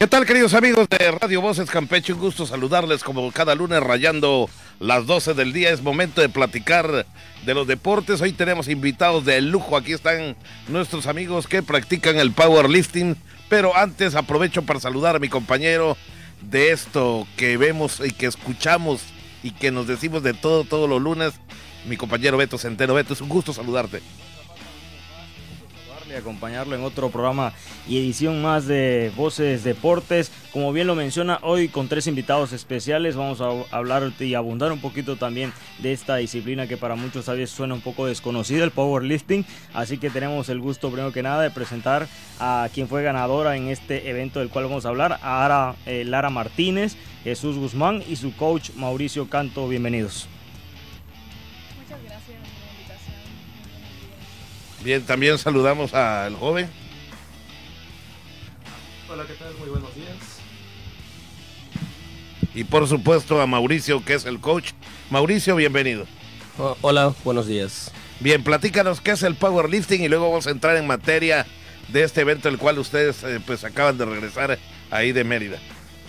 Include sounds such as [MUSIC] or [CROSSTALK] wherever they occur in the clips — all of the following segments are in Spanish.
¿Qué tal, queridos amigos de Radio Voces Campeche? Un gusto saludarles como cada lunes rayando las 12 del día. Es momento de platicar de los deportes. Hoy tenemos invitados de lujo. Aquí están nuestros amigos que practican el powerlifting. Pero antes aprovecho para saludar a mi compañero de esto que vemos y que escuchamos y que nos decimos de todo todos los lunes. Mi compañero Beto Centeno. Beto, es un gusto saludarte y acompañarlo en otro programa y edición más de Voces Deportes. Como bien lo menciona, hoy con tres invitados especiales vamos a hablar y abundar un poquito también de esta disciplina que para muchos a veces suena un poco desconocida, el powerlifting. Así que tenemos el gusto, primero que nada, de presentar a quien fue ganadora en este evento del cual vamos a hablar, a Ara, eh, Lara Martínez, Jesús Guzmán y su coach Mauricio Canto. Bienvenidos. Bien, también saludamos al joven. Hola, ¿qué tal? Muy buenos días. Y por supuesto a Mauricio, que es el coach. Mauricio, bienvenido. hola, buenos días. Bien, platícanos qué es el powerlifting y luego vamos a entrar en materia de este evento el cual ustedes eh, pues acaban de regresar ahí de Mérida.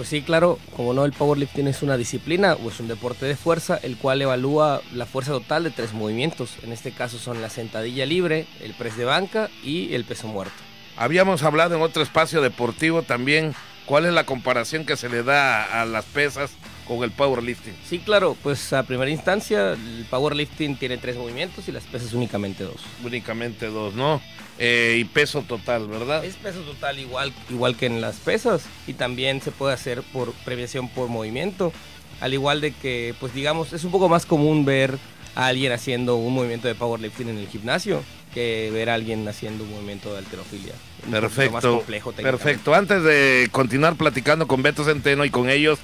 Pues sí, claro, como no, el powerlifting es una disciplina o es un deporte de fuerza, el cual evalúa la fuerza total de tres movimientos. En este caso son la sentadilla libre, el press de banca y el peso muerto. Habíamos hablado en otro espacio deportivo también cuál es la comparación que se le da a las pesas con el powerlifting. Sí, claro, pues a primera instancia el powerlifting tiene tres movimientos y las pesas únicamente dos. Únicamente dos, ¿no? Eh, y peso total, ¿verdad? Es peso total igual, igual que en las pesas y también se puede hacer por prevención por movimiento. Al igual de que, pues digamos, es un poco más común ver a alguien haciendo un movimiento de powerlifting en el gimnasio que ver a alguien haciendo un movimiento de alterofilia. Perfecto. Más complejo perfecto. Antes de continuar platicando con Beto Centeno y con ellos,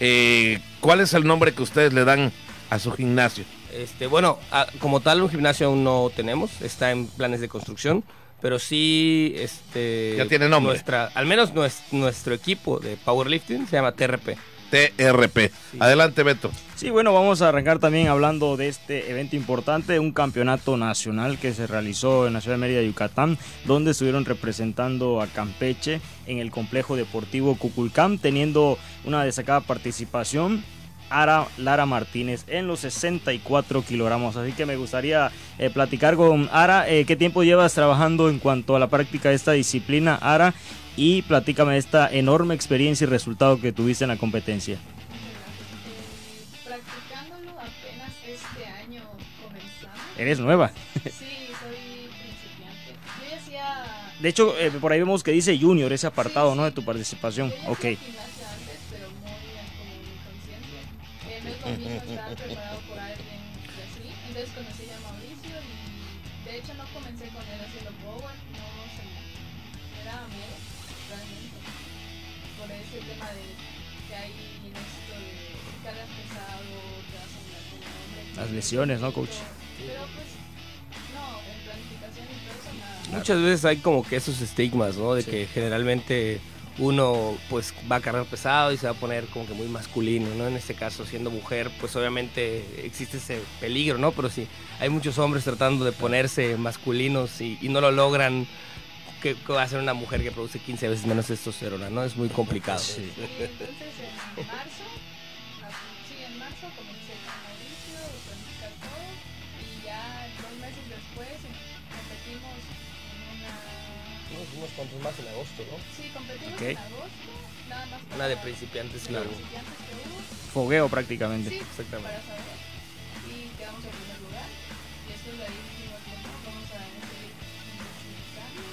eh, ¿cuál es el nombre que ustedes le dan a su gimnasio? Este, bueno, como tal un gimnasio aún no tenemos, está en planes de construcción, pero sí, este, ya tiene nombre. Nuestra, al menos nuestro, equipo de powerlifting se llama TRP. TRP. Adelante, Beto. Sí, bueno, vamos a arrancar también hablando de este evento importante, un campeonato nacional que se realizó en la ciudad de Mérida, Yucatán, donde estuvieron representando a Campeche en el complejo deportivo Cuculcán, teniendo una destacada participación Ara Lara Martínez en los 64 kilogramos. Así que me gustaría eh, platicar con Ara. Eh, ¿Qué tiempo llevas trabajando en cuanto a la práctica de esta disciplina, Ara? Y platícame esta enorme experiencia y resultado que tuviste en la competencia. practicándolo apenas este año comenzando. ¿Eres nueva? Sí, soy principiante. Yo decía... De hecho, eh, por ahí vemos que dice junior ese apartado, ¿no? De tu participación. ok. [LAUGHS] por alguien así. Entonces conocí a Mauricio y de hecho no comencé con él haciendo power, no se daba miedo realmente por ese tema de que hay en esto de cargas pesado, te vas a andar con un hombre. Las lesiones, ¿no, coach? Pero pues no, en planificación y todo eso nada. Muchas veces hay como que esos estigmas, ¿no? De sí. que generalmente uno pues va a cargar pesado y se va a poner como que muy masculino, ¿no? En este caso, siendo mujer, pues obviamente existe ese peligro, ¿no? Pero sí, hay muchos hombres tratando de ponerse masculinos y, y no lo logran. ¿Qué va a ser una mujer que produce 15 veces menos testosterona, no? Es muy complicado. Sí. Entonces, en marzo, No, fuimos cuantos más en agosto, ¿no? Sí, competimos okay. en agosto, nada más Una de principiantes, que hubo. Fogueo prácticamente. Sí, Exactamente. para saber. Y quedamos en primer lugar. Y después de ahí dijimos, bueno, vamos a seguir intensificando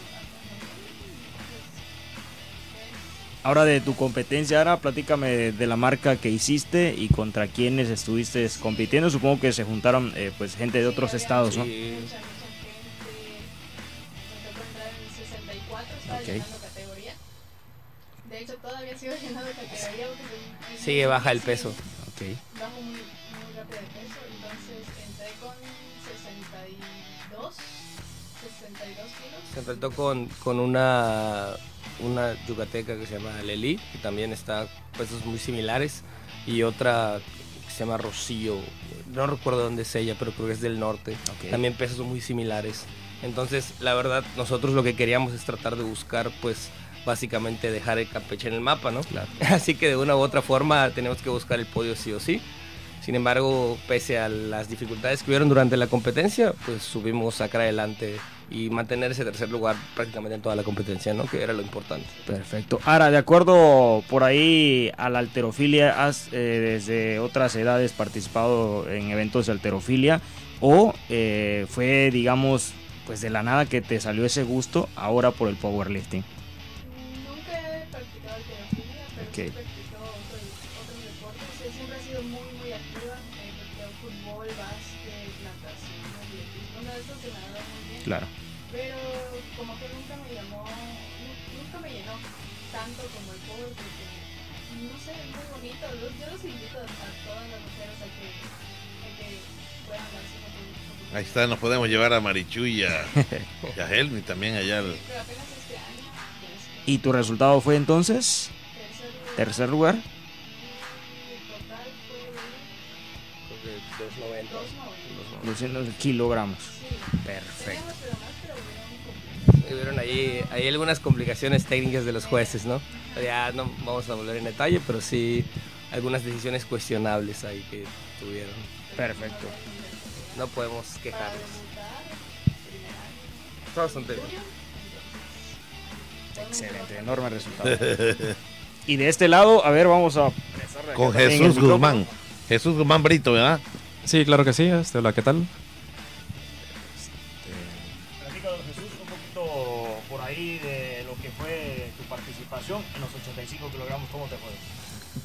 hasta Ahora de tu competencia, ahora platícame de la marca que hiciste y contra quiénes estuviste compitiendo. Supongo que se juntaron eh, pues gente de otros sí, estados, ¿no? Mucha, 64, estaba Ok. llenando categoría. De hecho, todavía sigo llenando categoría porque soy- Sigue baja el peso. Ok. bajo muy, muy rápido de peso. Entonces entré con 62, 62 kilos. Se enfrentó con, con una, una yucateca que se llama Leli, que también está pesos muy similares, y otra que se llama Rocío, no recuerdo dónde es ella, pero creo que es del norte, Ok. también pesos muy similares. Entonces, la verdad, nosotros lo que queríamos es tratar de buscar, pues, básicamente dejar el Campeche en el mapa, ¿no? [LAUGHS] Así que de una u otra forma tenemos que buscar el podio sí o sí. Sin embargo, pese a las dificultades que hubieron durante la competencia, pues subimos a sacar adelante y mantener ese tercer lugar prácticamente en toda la competencia, ¿no? Que era lo importante. Perfecto. Ahora, de acuerdo por ahí a la alterofilia, has eh, desde otras edades participado en eventos de alterofilia o eh, fue, digamos, pues de la nada que te salió ese gusto ahora por el powerlifting. Nunca he practicado alterofilia, pero Ok. sí practicado otros, deportes. Siempre he sido muy, muy activa. He practicado fútbol, básquet, natación, atletismo. De estos se me ha dado muy bien. Claro. Ahí está, nos podemos llevar a Marichu y a, [LAUGHS] y a Helmi también allá. al- Pero apenas este año, ya es ¿Y tu resultado fue entonces tercer lugar. tercer lugar? Y el total fue de 290. 2.90. 200 kilogramos. Sí. Perfecto. Hubieron ahí, hay algunas complicaciones técnicas de los jueces, ¿no? Ya no vamos a volver en detalle, pero sí algunas decisiones cuestionables ahí que tuvieron. Perfecto. No podemos quejarnos. Está bastante bien. Excelente, enorme resultado. [LAUGHS] y de este lado, a ver, vamos a Con Jesús. Guzmán. Jesús Guzmán Brito, ¿verdad? Sí, claro que sí. Este, hola, ¿qué tal? Platícanos, Jesús, un poquito por ahí de lo que fue tu participación en los 85 kilogramos, ¿cómo te fue?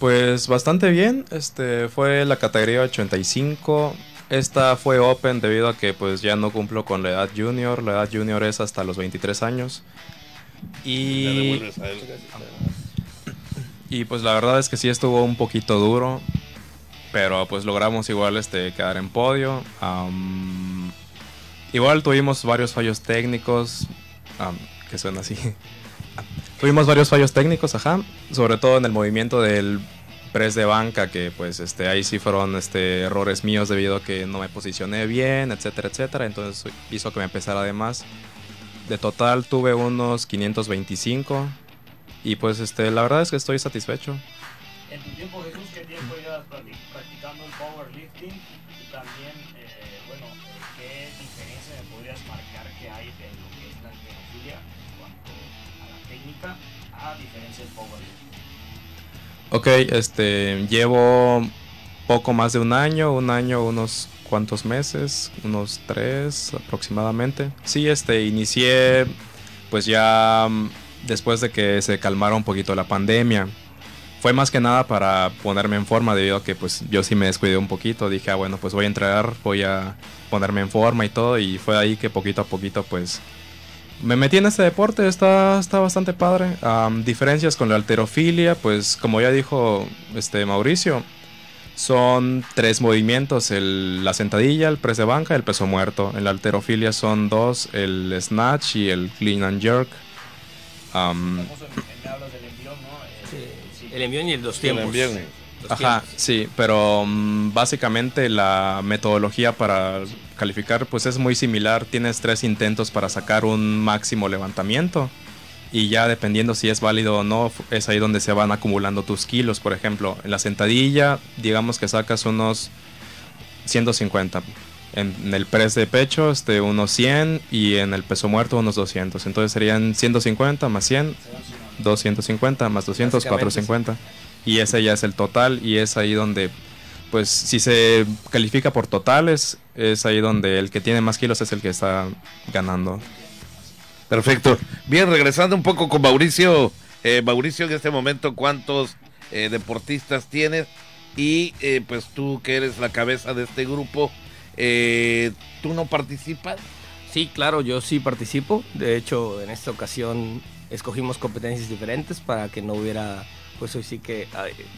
Pues bastante bien. Este fue la categoría 85. Esta fue open debido a que pues ya no cumplo con la edad junior. La edad junior es hasta los 23 años. Y, y pues la verdad es que sí estuvo un poquito duro. Pero pues logramos igual este quedar en podio. Igual tuvimos varios fallos técnicos. que suena así. [LAUGHS] Tuvimos varios fallos técnicos, ajá, sobre todo en el movimiento del press de banca, que pues este ahí sí fueron este errores míos debido a que no me posicioné bien, etcétera, etcétera, entonces hizo que me empezara de más. De total tuve unos 525 y pues este la verdad es que estoy satisfecho. En tu tiempo, Jesús, ¿qué tiempo llevas Ok, este llevo poco más de un año, un año, unos cuantos meses, unos tres aproximadamente. Sí, este inicié pues ya mm, después de que se calmara un poquito la pandemia. Fue más que nada para ponerme en forma debido a que pues yo sí me descuidé un poquito. Dije, ah, bueno, pues voy a entrenar, voy a ponerme en forma y todo. Y fue ahí que poquito a poquito pues me metí en este deporte, está, está bastante padre. Am, diferencias con la alterofilia, pues como ya dijo este Mauricio, son tres movimientos, el- la sentadilla, el press de banca, el peso muerto. En la alterofilia son dos, el snatch y el clean and jerk. Am, Famoso, me hablas del envión, ¿no? Sí. El envión y el dos El tiempos. envión. Ajá, sí, pero mm, básicamente la metodología para calificar pues es muy similar. Tienes tres intentos para sacar un máximo levantamiento y ya dependiendo si es válido o no, es ahí donde se van acumulando tus kilos. Por ejemplo, en la sentadilla, digamos que sacas unos 150. En, en el press de pecho, este, unos 100 y en el peso muerto unos 200. Entonces serían 150 más 100, 250 más 200, Básicamente, 450. Y ese ya es el total y es ahí donde, pues si se califica por totales, es ahí donde el que tiene más kilos es el que está ganando. Perfecto. Bien, regresando un poco con Mauricio. Eh, Mauricio, en este momento, ¿cuántos eh, deportistas tienes? Y eh, pues tú que eres la cabeza de este grupo, eh, ¿tú no participas? Sí, claro, yo sí participo. De hecho, en esta ocasión escogimos competencias diferentes para que no hubiera, pues hoy sí que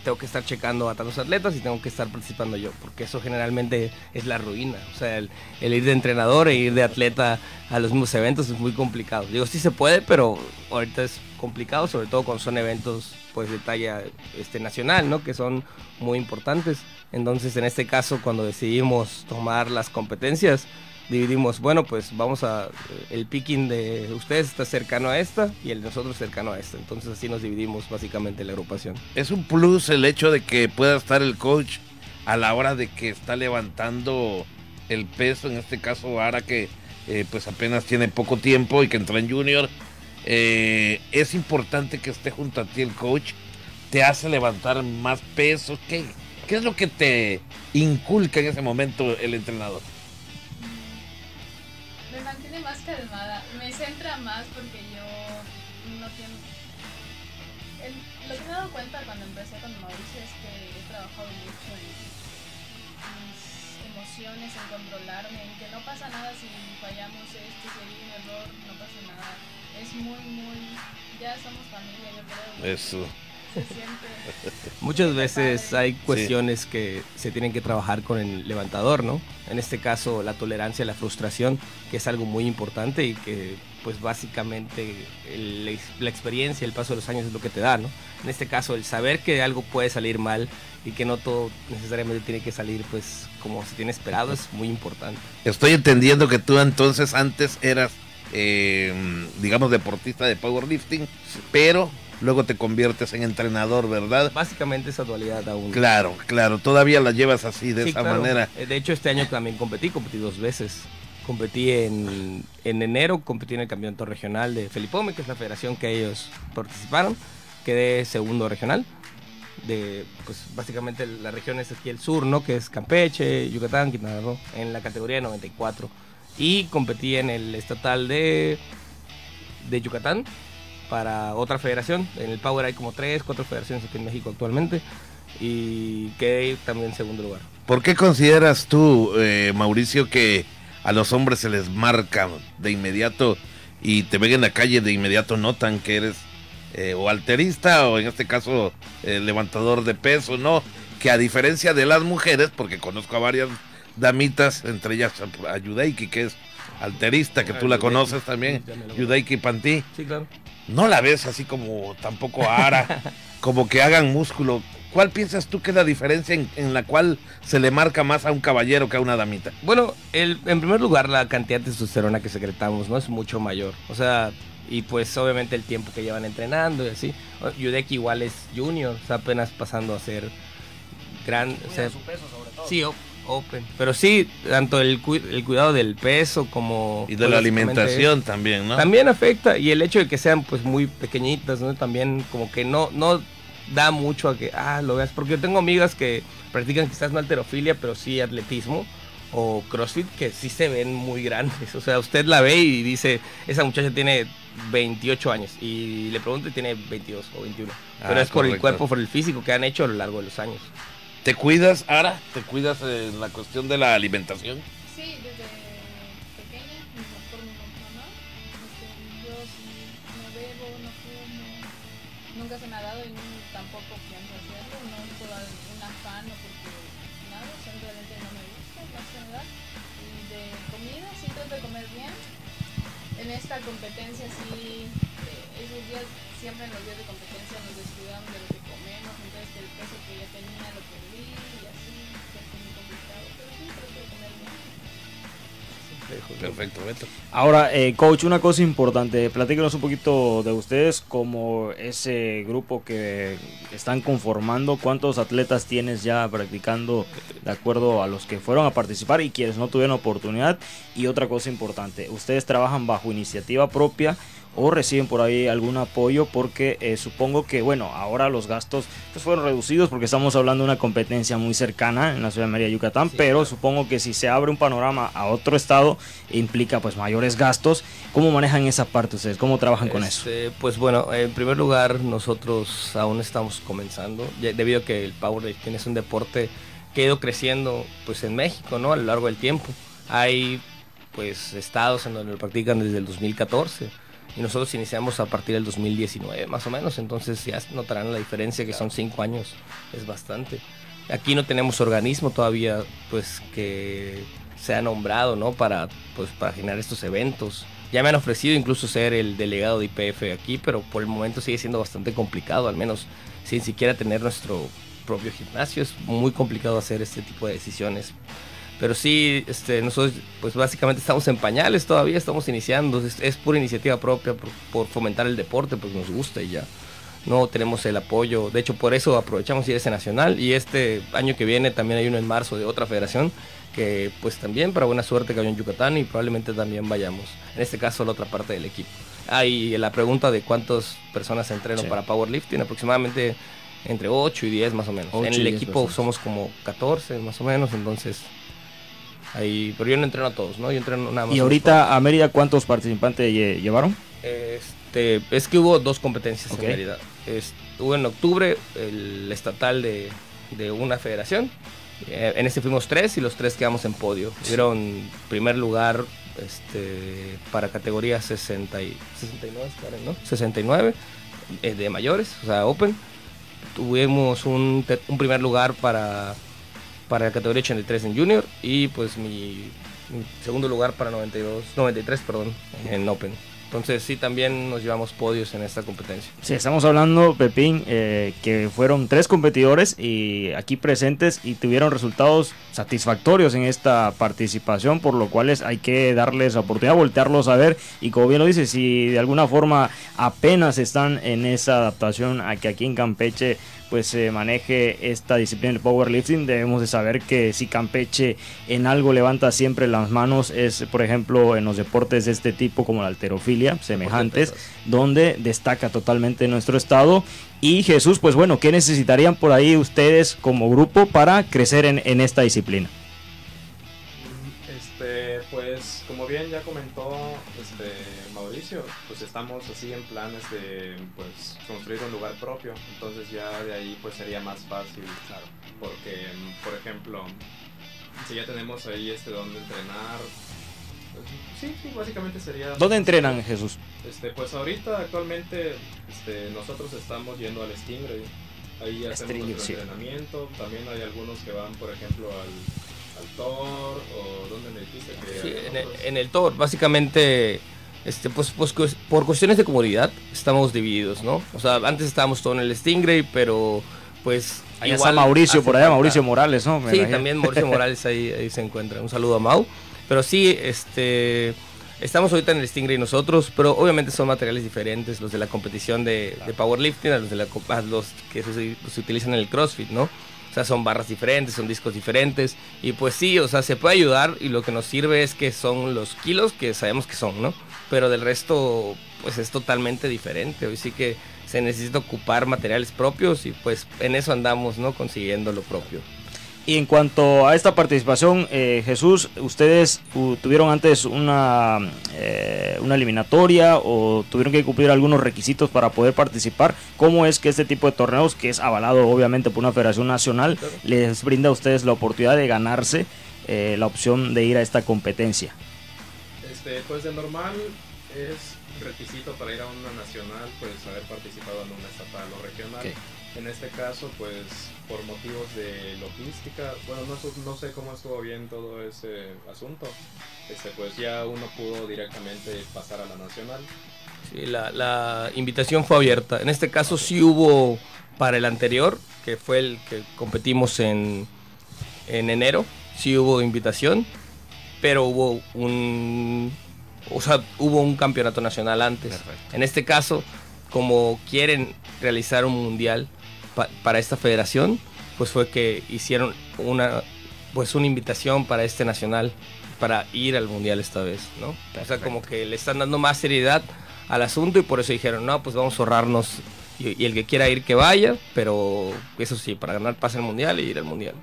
tengo que estar checando a tantos atletas y tengo que estar participando yo, porque eso generalmente es la ruina. O sea, el, el ir de entrenador e ir de atleta a los mismos eventos es muy complicado. Digo, sí se puede, pero ahorita es complicado, sobre todo cuando son eventos pues de talla este, nacional, ¿no? Que son muy importantes. Entonces, en este caso, cuando decidimos tomar las competencias, dividimos, bueno, pues vamos a, el picking de ustedes está cercano a esta y el de nosotros cercano a esta. Entonces así nos dividimos básicamente la agrupación. Es un plus el hecho de que pueda estar el coach a la hora de que está levantando el peso, en este caso ahora que eh, pues apenas tiene poco tiempo y que entra en junior. Eh, es importante que esté junto a ti el coach, te hace levantar más peso. ¿Qué, ¿Qué es lo que te inculca en ese momento el entrenador? Mantiene más calmada, me centra más porque yo no tengo... Lo que me he dado cuenta cuando empecé con Mauricio es que he trabajado mucho en mis emociones, en controlarme, en que no pasa nada si fallamos esto, si hay un error, no pasa nada. Es muy, muy... Ya somos familia, yo creo. Eso. Muchas veces hay cuestiones que se tienen que trabajar con el levantador, ¿no? En este caso, la tolerancia a la frustración, que es algo muy importante y que, pues básicamente, el- la experiencia, el paso de los años es lo que te da, ¿no? En este caso, el saber que algo puede salir mal y que no todo necesariamente tiene que salir, pues, como se tiene esperado, es muy importante. Estoy entendiendo que tú entonces antes eras, eh, digamos, deportista de powerlifting, pero luego te conviertes en entrenador, ¿verdad? Básicamente esa dualidad aún. Claro, claro, todavía la llevas así, de Sí, esa claro. manera. Eh, De hecho, este año también competí, competí dos veces. Competí en, en enero, competí en el campeonato regional de Felipome, que es la federación que ellos participaron. Quedé segundo regional. De, pues básicamente la región es aquí el sur, ¿no? Que es Campeche, Yucatán, Quintana Roo, en la categoría de 94. Y competí en el estatal de, de Yucatán para otra federación. En el Power hay como tres, cuatro federaciones aquí en México actualmente. Y quedé también en segundo lugar. ¿Por qué consideras tú, eh, Mauricio, que a los hombres se les marca de inmediato y te ven en la calle de inmediato notan que eres eh, o alterista o en este caso eh, levantador de peso, ¿no? Que a diferencia de las mujeres, porque conozco a varias damitas, entre ellas a Yudeiki, que es alterista, que Ah, tú la Yudeiki. conoces también, Yudeiki Pantí, Sí, claro. No la ves así como tampoco a Ara, [LAUGHS] como que hagan músculo. ¿Cuál piensas tú que es la diferencia en, en la cual se le marca más a un caballero que a una damita? Bueno, el, en primer lugar, la cantidad de testosterona que secretamos no es mucho mayor. O sea, y pues obviamente el tiempo que llevan entrenando y así. Yudeki igual es junior, está apenas pasando a ser gran. o sea, sí, o- open. Pero sí, tanto el, cu- el cuidado del peso como. Y de la alimentación también, ¿no? También afecta y el hecho de que sean pues muy pequeñitas, ¿no? También como que no, no da mucho a que, ah, lo veas. Porque yo tengo amigas que practican quizás no alterofilia, pero sí atletismo o crossfit, que sí se ven muy grandes. O sea, usted la ve y dice, esa muchacha tiene 28 años y le pregunto y tiene 22 o 21. Pero Ah, es por el cuerpo, por el físico que han hecho a lo largo de los años. ¿Te cuidas, Ara? ¿Te cuidas en la cuestión de la alimentación? Sí, desde pequeña, por mi mamá, este, yo no bebo, no fumo, nunca se me ha dado y tampoco pienso hacerlo, no por un afán o porque nada, simplemente no me gusta la general. Y de comida sí trato de comer bien. En esta competencia Perfecto, Beto. Ahora, eh, coach, una cosa importante, platíquenos un poquito de ustedes como ese grupo que están conformando, cuántos atletas tienes ya practicando de acuerdo a los que fueron a participar y quienes no tuvieron oportunidad. Y otra cosa importante, ustedes trabajan bajo iniciativa propia o reciben por ahí algún apoyo porque eh, supongo que bueno ahora los gastos pues fueron reducidos porque estamos hablando de una competencia muy cercana en la ciudad de Mérida Yucatán Sí, pero claro. supongo que si se abre un panorama a otro estado implica pues mayores gastos cómo manejan esa parte ustedes cómo trabajan con eso Este, Pues bueno, en primer lugar, nosotros aún estamos comenzando, debido a que el powerlifting es un deporte que ha ido creciendo pues en México, ¿no? A lo largo del tiempo. Hay pues estados en donde lo practican desde el 2014 y nosotros iniciamos a partir del 2019 más o menos, entonces ya notarán la diferencia que son cinco años, es bastante. Aquí no tenemos organismo todavía pues que se ha nombrado, ¿no? Para pues para generar estos eventos. Ya me han ofrecido incluso ser el delegado de IPF aquí, pero por el momento sigue siendo bastante complicado, al menos sin siquiera tener nuestro propio gimnasio. Es muy complicado hacer este tipo de decisiones. Pero sí, este, nosotros pues básicamente estamos en pañales todavía, estamos iniciando, es, es pura iniciativa propia por, por, fomentar el deporte, pues nos gusta y ya. No tenemos el apoyo, de hecho por eso aprovechamos a ese nacional y este año que viene también hay uno en marzo de otra federación que pues también para buena suerte cayó en Yucatán y probablemente también vayamos. En este caso la otra parte del equipo. Ah, y la pregunta de cuántas personas entrenan Sí. para powerlifting, aproximadamente entre 8 y 10 más o menos. En y el 10 equipo personas. somos como 14 más o menos, entonces ahí, pero yo no entreno a todos, ¿no? Yo entreno nada más. Y ahorita a Mérida, ¿cuántos participantes lle- llevaron? este, es que hubo dos competencias en realidad. Es- hubo en octubre el estatal de, de una federación. Eh, en este fuimos tres y los tres quedamos en podio. Hubieron primer lugar este, para categoría 60 y, 69, Karen, ¿no? 69 eh, de mayores, o sea, Open. Tuvimos un, un primer lugar para, para la categoría 83 en Junior y pues mi, mi segundo lugar para 92, 93, perdón, en Open. Entonces sí, también nos llevamos podios en esta competencia. Sí, estamos hablando, Pepín, eh, que fueron tres competidores y aquí presentes y tuvieron resultados satisfactorios en esta participación, por lo cual hay que darles la oportunidad, voltearlos a ver y como bien lo dice, si de alguna forma apenas están en esa adaptación a que aquí en Campeche pues se maneje esta disciplina del powerlifting, debemos de saber que si Campeche en algo levanta siempre las manos es, por ejemplo, en los deportes de este tipo como la alterofilia, semejantes, donde destaca totalmente nuestro estado. Y Jesús, pues bueno, ¿qué necesitarían por ahí ustedes como grupo para crecer en, en esta disciplina? Este, pues como bien ya comentó pues estamos así en planes de pues construir un lugar propio, entonces ya de ahí pues sería más fácil, claro, porque por ejemplo, si ya tenemos ahí este donde entrenar, pues, sí, sí, básicamente sería ¿Dónde entrenan, Jesús? Este, pues ahorita actualmente este, nosotros estamos yendo al Stingray. Ahí hacemos Stingray, nuestro sí. entrenamiento. También hay algunos que van, por ejemplo, al, al Thor o ¿dónde me dijiste que Sí, en, el, en el Thor, básicamente, este, pues, pues, por cuestiones de comodidad, estamos divididos, ¿no? O sea, antes estábamos todos en el Stingray, pero pues. Ahí está Mauricio, por allá falta- Mauricio Morales, ¿no? Me Sí, imagino. también Mauricio Morales ahí, ahí se encuentra. Un saludo a Mau. Pero sí, este. Estamos ahorita en el Stingray nosotros, pero obviamente son materiales diferentes, los de la competición de, de powerlifting a los, de la, a los que se, se utilizan en el CrossFit, ¿no? O sea, son barras diferentes, son discos diferentes. Y pues sí, o sea, se puede ayudar y lo que nos sirve es que son los kilos que sabemos que son, ¿no? Pero del resto, pues es totalmente diferente. Hoy sí que se necesita ocupar materiales propios y pues en eso andamos, ¿no? Consiguiendo lo propio. Y en cuanto a esta participación, eh, Jesús, ¿ustedes tuvieron antes una, eh, una eliminatoria o tuvieron que cumplir algunos requisitos para poder participar? ¿Cómo es que este tipo de torneos, que es avalado obviamente por una federación nacional, les brinda a ustedes la oportunidad de ganarse eh, la opción de ir a esta competencia? Este, pues de normal es requisito para ir a una nacional, pues haber participado en una estatal o regional. Ok. En este caso, pues por motivos de logística, bueno, no, no sé cómo estuvo bien todo ese asunto, este, pues ya uno pudo directamente pasar a la nacional. Sí, la, la invitación fue abierta. En este caso sí hubo para el anterior, que fue el que competimos en, en enero, sí hubo invitación, pero hubo un, o sea, hubo un campeonato nacional antes. En este caso, como quieren realizar un mundial pa- para esta federación, pues fue que hicieron una, pues una invitación para este nacional para ir al mundial esta vez, ¿no? O sea, como que le están dando más seriedad al asunto y por eso dijeron, no, pues vamos a ahorrarnos y, y el que quiera ir que vaya, pero eso sí, para ganar pase al mundial y ir al mundial.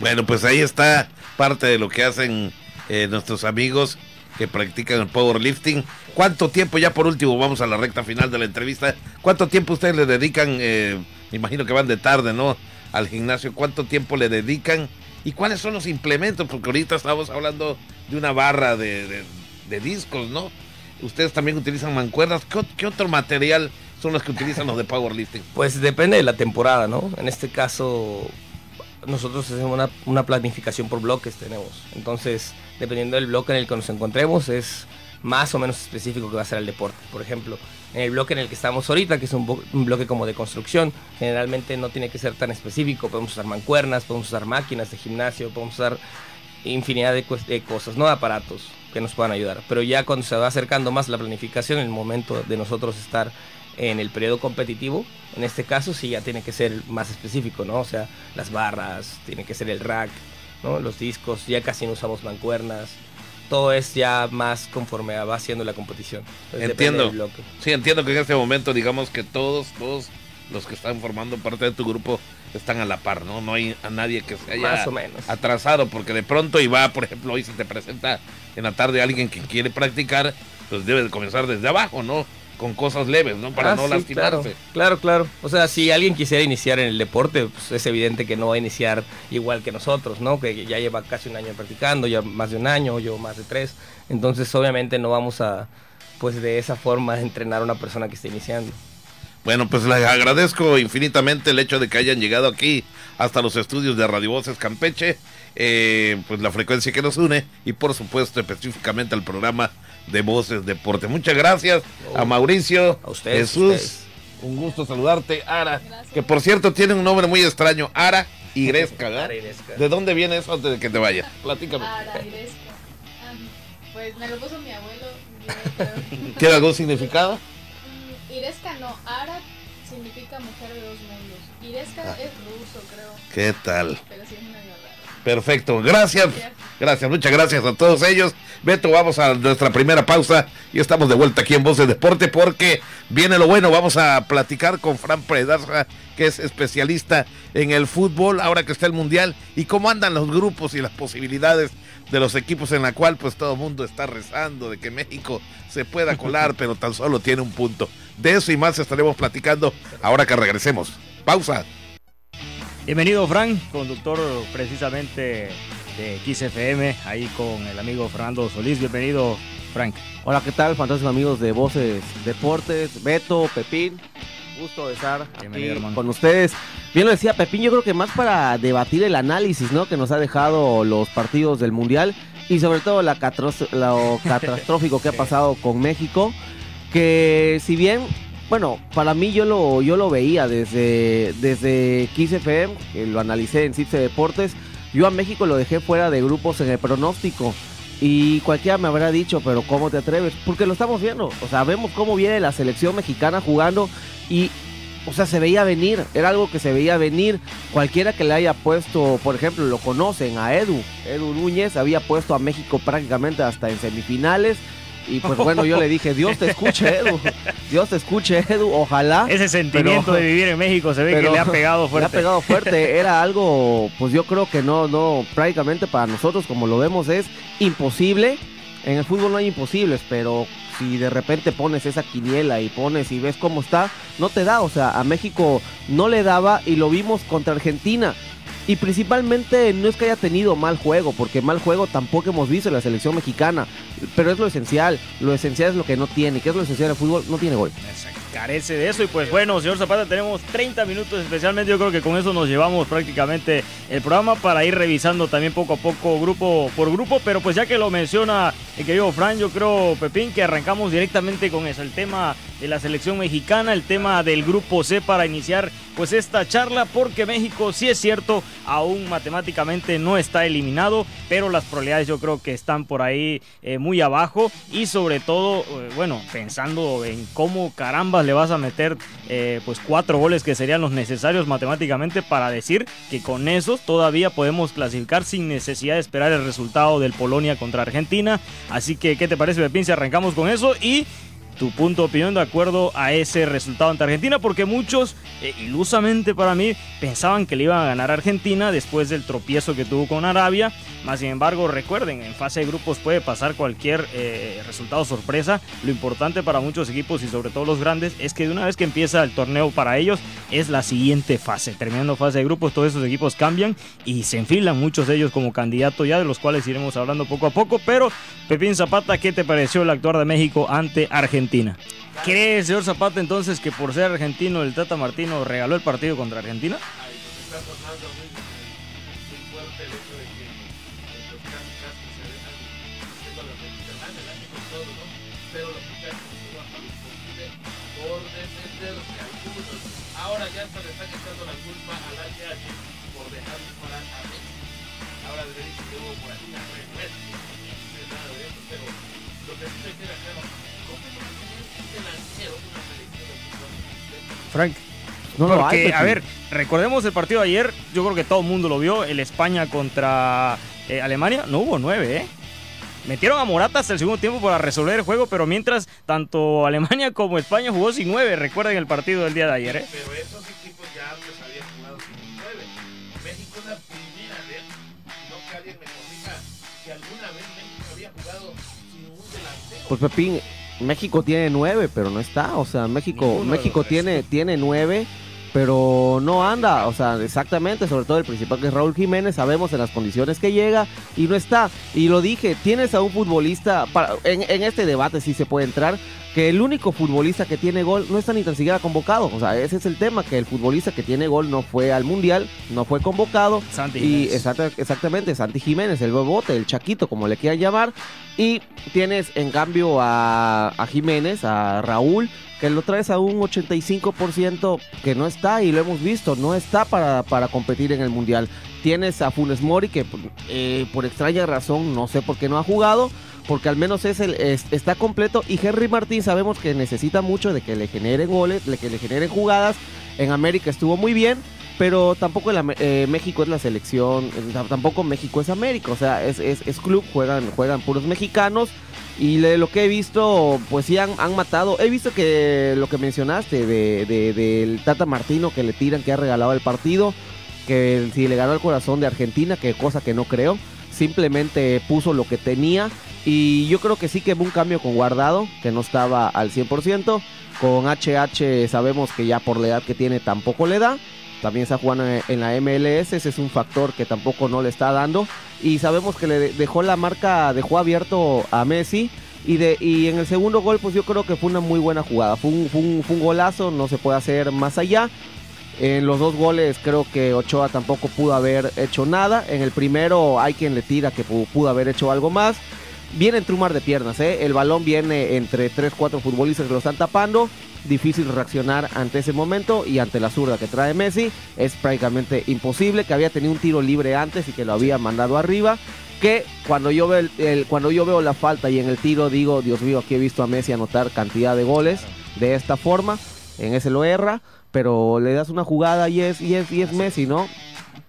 Bueno, pues ahí está parte de lo que hacen eh, nuestros amigos que practican el powerlifting. ¿Cuánto tiempo, ya por último, vamos a la recta final de la entrevista? ¿Cuánto tiempo ustedes le dedican? eh, me imagino que van de tarde, ¿no? Al gimnasio. ¿Cuánto tiempo le dedican? ¿Y cuáles son los implementos? Porque ahorita estamos hablando de una barra de, de- de discos, ¿no? Ustedes también utilizan mancuernas. ¿Qué, qué otro material son los que utilizan los de powerlifting? Pues depende de la temporada, ¿no? En este caso, nosotros hacemos una, planificación por bloques, tenemos. Entonces, dependiendo del bloque en el que nos encontremos, es más o menos específico que va a ser el deporte. Por ejemplo, en el bloque en el que estamos ahorita, que es un, bloque como de construcción, generalmente no tiene que ser tan específico. Podemos usar mancuernas, podemos usar máquinas de gimnasio, podemos usar infinidad de, de cosas, no aparatos que nos puedan ayudar. Pero ya cuando se va acercando más la planificación, el momento de nosotros estar en el periodo competitivo, en este caso sí ya tiene que ser más específico, ¿no? O sea, las barras, tiene que ser el rack, ¿no? Los discos, ya casi no usamos mancuernas. Todo es ya más conforme va haciendo la competición. Entonces, Entiendo. Sí, entiendo que en este momento, digamos que todos, todos los que están formando parte de tu grupo están a la par, ¿no? No hay a nadie que se haya Más o menos. atrasado, porque de pronto y va, por ejemplo, hoy se te presenta en la tarde alguien que quiere practicar, pues debe de comenzar desde abajo, ¿no? Con cosas leves, ¿no? Para Ah, no sí, lastimarse. Claro, claro, claro. O sea, si alguien quisiera iniciar en el deporte, pues es evidente que no va a iniciar igual que nosotros, ¿no? Que ya lleva casi un año practicando, ya más de un año, yo más de tres. Entonces, obviamente no vamos a, pues de esa forma, [LAUGHS] entrenar a una persona que está iniciando. Bueno, pues les agradezco infinitamente el hecho de que hayan llegado aquí hasta los estudios de Radio Voces Campeche, eh, pues la frecuencia que nos une y por supuesto específicamente al programa de Voces Deporte. Muchas gracias a Mauricio, A ustedes, Jesús, ustedes. un gusto saludarte, Ara, Gracias. que por cierto tiene un nombre muy extraño, Ara Igresca, ¿verdad? Ara Igresca. ¿De dónde viene eso antes de que te vayas? [LAUGHS] Platícame. Ara Iresca. Ah, Pues me lo puso mi abuelo. [LAUGHS] ¿Tiene algún significado? Mm, Iresca no, Ara significa mujer de dos mundos. Iresca Ah. es ruso, creo, ¿Qué tal? pero sí. Perfecto, gracias. Gracias, muchas gracias a todos ellos. Beto, vamos a nuestra primera pausa y estamos de vuelta aquí en Voz de Deporte porque viene lo bueno. Vamos a platicar con Fran Predarza, que es especialista en el fútbol, ahora que está el Mundial, y cómo andan los grupos y las posibilidades de los equipos en la cual pues todo el mundo está rezando de que México se pueda colar, [LAUGHS] pero tan solo tiene un punto. De eso y más estaremos platicando ahora que regresemos. Pausa. Bienvenido, Frank, conductor precisamente de XFM, ahí con el amigo Fernando Solís. Bienvenido, Frank. Hola, ¿qué tal? Fantásticos amigos de Voces Deportes, Beto, Pepín. Gusto de estar aquí con ustedes. Bien lo decía Pepín, yo creo que más para debatir el análisis ¿no? que nos ha dejado los partidos del Mundial y sobre todo la lo [LAUGHS] catastrófico que ha pasado con México. Que si bien, bueno, para mí yo lo, yo lo veía desde, desde Kiss FM, que lo analicé en Cipse Deportes. Yo a México lo dejé fuera de grupos en el pronóstico. Y cualquiera me habrá dicho, pero ¿cómo te atreves? Porque lo estamos viendo. O sea, vemos cómo viene la selección mexicana jugando y, o sea, se veía venir. Era algo que se veía venir. Cualquiera que le haya puesto, por ejemplo, lo conocen a Edu. Edu Núñez había puesto a México prácticamente hasta en semifinales. Y pues bueno, yo le dije, Dios te escuche, Edu. Dios te escuche, Edu. Ojalá. Ese sentimiento Pero- de vivir en México se ve que le ha pegado Le ha fuerte. pegado fuerte. Era algo, pues yo creo que no, no, prácticamente para nosotros, como lo vemos, es imposible. En el fútbol no hay imposibles, pero si de repente pones esa quiniela y pones y ves cómo está, no te da. O sea, a México no le daba y lo vimos contra Argentina. Y principalmente no es que haya tenido mal juego, porque mal juego tampoco hemos visto en la selección mexicana. Pero es lo esencial. Lo esencial es lo que no tiene. ¿Qué es lo esencial del fútbol? No tiene gol. Carece de eso. Y pues bueno, señor Zapata, tenemos 30 minutos especialmente. Yo creo que con eso nos llevamos prácticamente el programa para ir revisando también poco a poco, grupo por grupo. Pero pues ya que lo menciona el querido Fran, yo creo, Pepín, que arrancamos directamente con eso, el tema de la selección mexicana, el tema del grupo C para iniciar pues esta charla, porque México sí es cierto, aún matemáticamente no está eliminado, pero las probabilidades yo creo que están por ahí eh, muy abajo y sobre todo, eh, bueno, pensando en cómo le vas a meter eh, pues cuatro goles que serían los necesarios matemáticamente para decir que con esos todavía podemos clasificar sin necesidad de esperar el resultado del Polonia contra Argentina. Así que, ¿qué te parece, Pepín, si arrancamos con eso? Y tu punto de opinión de acuerdo a ese resultado ante Argentina, porque muchos, eh, ilusamente para mí, pensaban que le iban a ganar Argentina después del tropiezo que tuvo con Arabia. Más sin embargo, recuerden, en fase de grupos puede pasar cualquier eh, resultado sorpresa. Lo importante para muchos equipos y sobre todo los grandes es que de una vez que empieza el torneo para ellos es la siguiente fase. Terminando fase de grupos, todos esos equipos cambian y se enfilan muchos de ellos como candidato ya, de los cuales iremos hablando poco a poco. Pero, Pepín Zapata, ¿qué te pareció el actuar de México ante Argentina? ¿Cree, señor Zapata, entonces que por ser argentino el Tata Martino regaló el partido contra Argentina? Frank. No lo Porque, hay, a ver, recordemos el partido de ayer, yo creo que todo el mundo lo vio, el España contra eh, Alemania, no hubo nueve, ¿eh? Metieron a Morata hasta el segundo tiempo para resolver el juego, pero mientras tanto Alemania como España jugó sin nueve, recuerden el partido del día de ayer, ¿eh? Pero esos equipos ya antes habían jugado sin 9. México es la primera vez, no que alguien me corrija, que alguna vez México había jugado sin un delantero. Pues Pepín, México tiene nueve, pero no está. O sea, México, Ninguno México tiene, tiene nueve, pero no anda. O sea, exactamente, sobre todo el principal que es Raúl Jiménez, sabemos en las condiciones que llega y no está. Y lo dije, tienes a un futbolista, para- en, en este debate sí se puede entrar, que el único futbolista que tiene gol no está ni tan siquiera convocado. O sea, ese es el tema, que el futbolista que tiene gol no fue al Mundial, no fue convocado. Santi Y exacta- exactamente, Santi Jiménez, el bebote, el chaquito, como le quieran llamar. Y tienes en cambio a, a Jiménez, a Raúl, que lo traes a un 85% que no está, y lo hemos visto, no está para, para competir en el Mundial. Tienes a Funes Mori, que eh, por extraña razón, no sé por qué no ha jugado, porque al menos es el, es- está completo. Y Henry Martín sabemos que necesita mucho de que le generen goles, de que le generen jugadas. En América estuvo muy bien, pero tampoco eh, México es la selección, eh, tam- tampoco México es América, o sea, es, es, club, juegan, juegan puros mexicanos. Y de lo que he visto, pues sí han, han matado. He visto que lo que mencionaste de- del Tata Martino que le tiran, que ha regalado el partido, que si le ganó el corazón de Argentina, que cosa que no creo, simplemente puso lo que tenía. Y yo creo que sí que hubo un cambio con Guardado, que no estaba al 100%. Con HH sabemos que ya por la edad que tiene tampoco le da. También está jugando en la MLS, ese es un factor que tampoco no le está dando. Y sabemos que le de- dejó la marca, dejó abierto a Messi. Y, de, y en el segundo gol, pues yo creo que fue una muy buena jugada. Fue un, fue un- golazo, no se puede hacer más allá. En los dos goles creo que Ochoa tampoco pudo haber hecho nada. En el primero hay quien le tira que pu- pudo haber hecho algo más. Viene entre un mar de piernas, ¿eh? El balón viene entre 3-4 futbolistas que lo están tapando. Difícil reaccionar ante ese momento y ante la zurda que trae Messi. Es prácticamente imposible. Que había tenido un tiro libre antes y que lo había mandado arriba. Que cuando yo, veo el- el- cuando yo veo la falta y en el tiro digo, Dios mío, aquí he visto a Messi anotar cantidad de goles de esta forma. En ese lo erra, pero le das una jugada y es, y es, y es Messi, ¿no?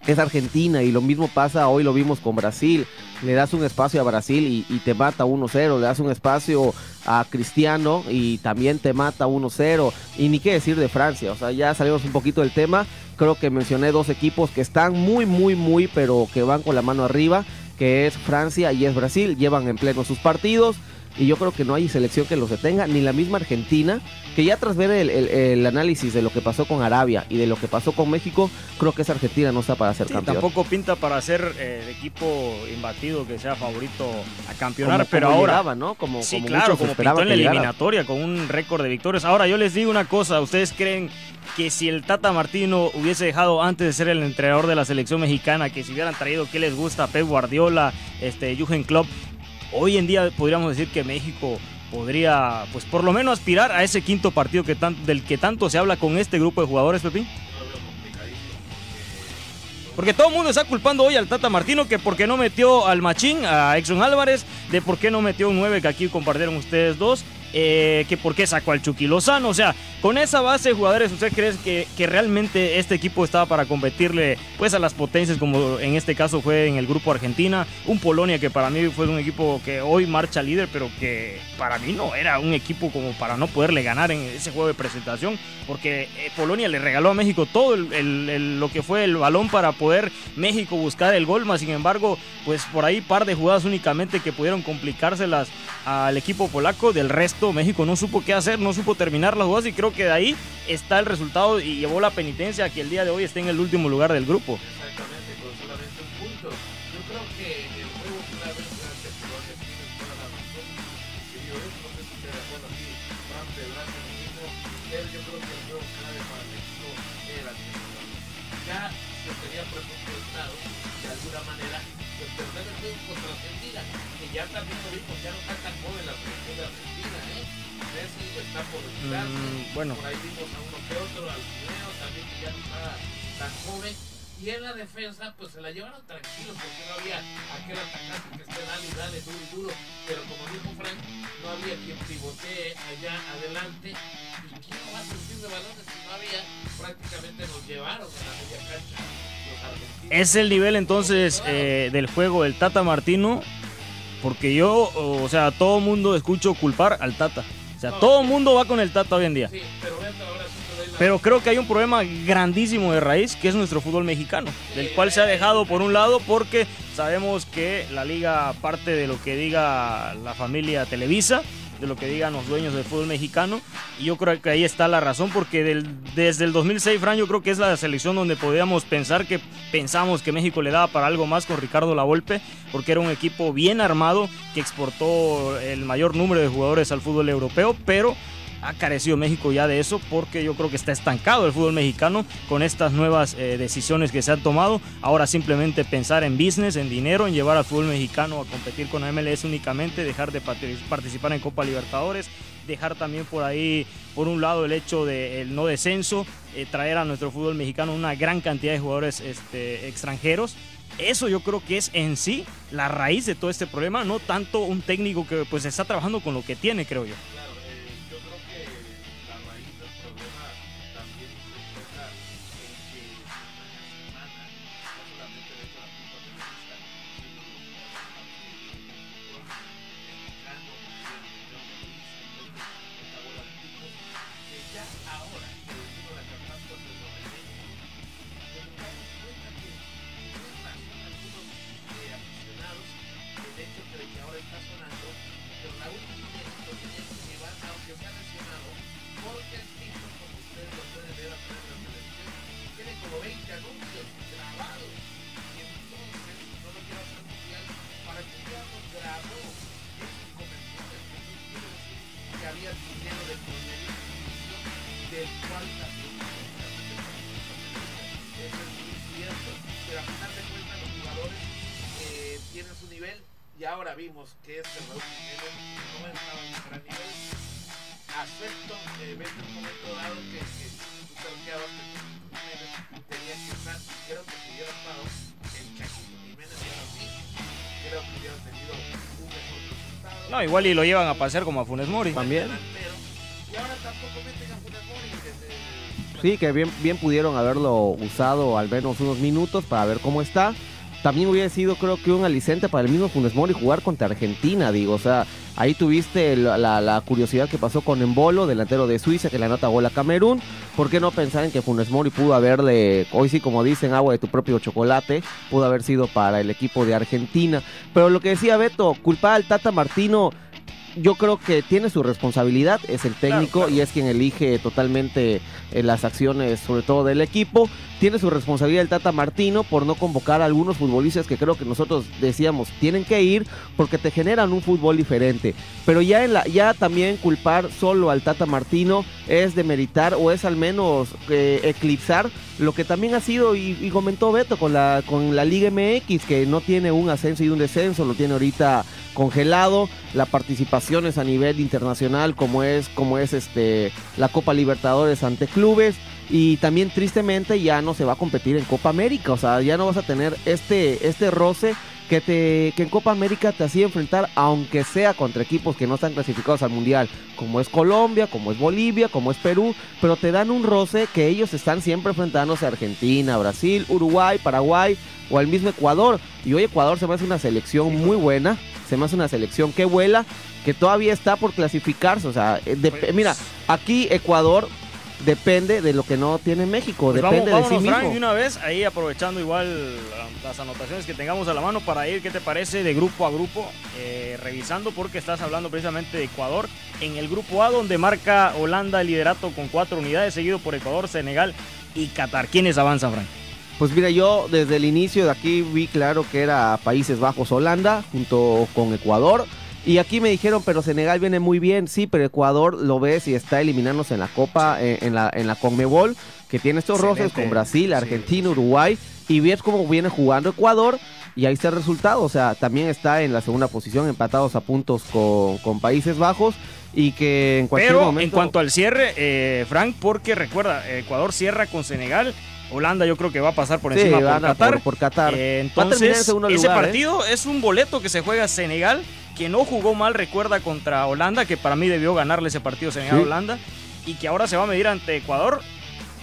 Es Argentina y lo mismo pasa, hoy lo vimos con Brasil. Le das un espacio a Brasil y, te mata 1-0. Le das un espacio a Cristiano y también te mata 1-0. Y ni qué decir de Francia. O sea, ya salimos un poquito del tema. Creo que mencioné dos equipos que están muy, muy, muy, pero que van con la mano arriba. Que es Francia y es Brasil. Llevan en pleno sus partidos. Y yo creo que no hay selección que los detenga, ni la misma Argentina, que ya tras ver el, el- el análisis de lo que pasó con Arabia y de lo que pasó con México, creo que esa Argentina no está para ser Sí, campeón. tampoco pinta para ser eh, el equipo imbatido que sea favorito a campeonar, Como- pero como ahora llegaba, ¿no? Como, Sí, como claro, como pintó en la que llegara. eliminatoria con un récord de victorias. Ahora, yo les digo una cosa, ¿ustedes creen que si el Tata Martino hubiese dejado antes de ser el entrenador de la selección mexicana, que si hubieran traído qué les gusta, Pep Guardiola, este, Jürgen Klopp, hoy en día podríamos decir que México podría, pues por lo menos aspirar a ese quinto partido que del que tanto se habla con este grupo de jugadores, Pepín? Porque todo el mundo está culpando hoy al Tata Martino que por qué no metió al Machín, a Exxon Álvarez, de por qué no metió un 9 que aquí compartieron ustedes dos, eh, que por qué sacó al Chucky Lozano. O sea, con esa base de jugadores, ¿usted cree que, que realmente este equipo estaba para competirle pues a las potencias como en este caso fue en el grupo Argentina? Un Polonia que para mí fue un equipo que hoy marcha líder, pero que para mí no era un equipo como para no poderle ganar en ese juego de presentación, porque eh, Polonia le regaló a México todo lo que fue el balón para poder México buscar el gol, más sin embargo, pues por ahí par de jugadas únicamente que pudieron complicárselas al equipo polaco, del resto México no supo qué hacer, no supo terminar las jugadas y creo que de ahí está el resultado y llevó la penitencia a que el día de hoy esté en el último lugar del grupo. Exactamente, con solamente un punto. Yo creo que el juego vez durante Polonia tiene toda la razón. Yo de acuerdo aquí. Fran Beltrán lo mismo. Él, yo creo que el juego clave para México era el. Ya se tenía presupuestado de alguna manera pues el está por retirarse. Mm, bueno. Por ahí vimos a uno que otro, al Cuneo también que ya no está tan joven. Y en la defensa, pues se la llevaron tranquilos porque no había aquel atacante que esté dale y dale duro y duro. Pero como dijo Frank, no había quien pivotee allá adelante. ¿Y quién no va a surtir de balones si no había? Prácticamente nos llevaron a la media cancha. Es el nivel entonces eh, del juego del Tata Martino, porque yo, o sea, todo mundo escucho culpar al Tata. O sea, todo el mundo va con el Tata hoy en día. Pero creo que hay un problema grandísimo de raíz, que es nuestro fútbol mexicano, del cual se ha dejado por un lado porque sabemos que la liga parte de lo que diga la familia Televisa, de lo que digan los dueños del fútbol mexicano, y yo creo que ahí está la razón, porque desde el 2006, Fran, yo creo que es la selección donde podíamos pensar que pensamos que México le daba para algo más con Ricardo Lavolpe, porque era un equipo bien armado que exportó el mayor número de jugadores al fútbol europeo, pero ha carecido México ya de eso porque yo creo que está estancado el fútbol mexicano con estas nuevas eh, decisiones que se han tomado. Ahora simplemente pensar en business, en dinero, en llevar al fútbol mexicano a competir con la MLS únicamente, dejar de parti- participar en Copa Libertadores, dejar también por ahí, por un lado, el hecho del no descenso, eh, traer a nuestro fútbol mexicano una gran cantidad de jugadores este, extranjeros. Eso yo creo que es en sí la raíz de todo este problema, no tanto un técnico que pues está trabajando con lo que tiene, creo yo y lo llevan a pasear como a Funes Mori. También. Delantero, y ahora tampoco meten a Funes Mori desde Sí, que bien, bien pudieron haberlo usado al menos unos minutos para ver cómo está. También hubiera sido, creo que, un aliciente para el mismo Funes Mori jugar contra Argentina, digo. O sea, ahí tuviste la, la- la curiosidad que pasó con Embolo, delantero de Suiza, que le anota gol a Camerún. ¿Por qué no pensar en que Funes Mori pudo haberle, hoy sí, como dicen, agua de tu propio chocolate, pudo haber sido para el equipo de Argentina? Pero lo que decía Beto, culpar al Tata Martino yo creo que tiene su responsabilidad, es el técnico claro. y es quien elige totalmente eh, las acciones, sobre todo del equipo. Tiene su responsabilidad el Tata Martino por no convocar a algunos futbolistas que creo que nosotros decíamos tienen que ir porque te generan un fútbol diferente. Pero ya, en la, ya también culpar solo al Tata Martino es demeritar o es al menos eh, eclipsar lo que también ha sido y, y comentó Beto con la, con la Liga MX que no tiene un ascenso y un descenso, lo tiene ahorita congelado, la participación es a nivel internacional como es como es este la Copa Libertadores ante clubes y también tristemente ya no se va a competir en Copa América, o sea, ya no vas a tener este este roce que te que en Copa América te hacía enfrentar aunque sea contra equipos que no están clasificados al Mundial, como es Colombia, como es Bolivia, como es Perú, pero te dan un roce que ellos están siempre enfrentándose a Argentina, Brasil, Uruguay, Paraguay o al mismo Ecuador. Y hoy Ecuador se me hace una selección muy buena, se me hace una selección que vuela, que todavía está por clasificarse. O sea, eh, dep- Pues- mira, aquí Ecuador depende de lo que no tiene México, Pues vamos, depende de sí vámonos, Frank, de mismo. una vez, ahí aprovechando igual la- las anotaciones que tengamos a la mano para ir, ¿qué te parece? De grupo a grupo, eh, revisando, porque estás hablando precisamente de Ecuador. En el grupo A, donde marca Holanda el liderato con cuatro unidades, seguido por Ecuador, Senegal y Qatar. ¿Quiénes avanzan, Frank? Pues mira, yo desde el inicio de aquí vi claro que era Países Bajos Holanda junto con Ecuador. Y aquí me dijeron, pero Senegal viene muy bien. Sí, pero Ecuador lo ves y está eliminándose en la Copa, eh, en, la, en la Conmebol, que tiene estos roces con Brasil, Sí. Argentina, Uruguay. Y ves cómo viene jugando Ecuador. Y ahí está el resultado. O sea, también está en la segunda posición, empatados a puntos con, con Países Bajos. Y que en cualquier Pero momento. en cuanto al cierre, eh, Frank, porque recuerda, Ecuador cierra con Senegal Holanda yo creo que va a pasar por Sí, encima por gana Qatar. por, por Qatar. Eh, Va a terminar en entonces, ese lugar, ¿eh? partido es un boleto que se juega Senegal, que no jugó mal, recuerda, contra Holanda, que para mí debió ganarle ese partido Senegal-Holanda, y que ahora se va a medir ante Ecuador.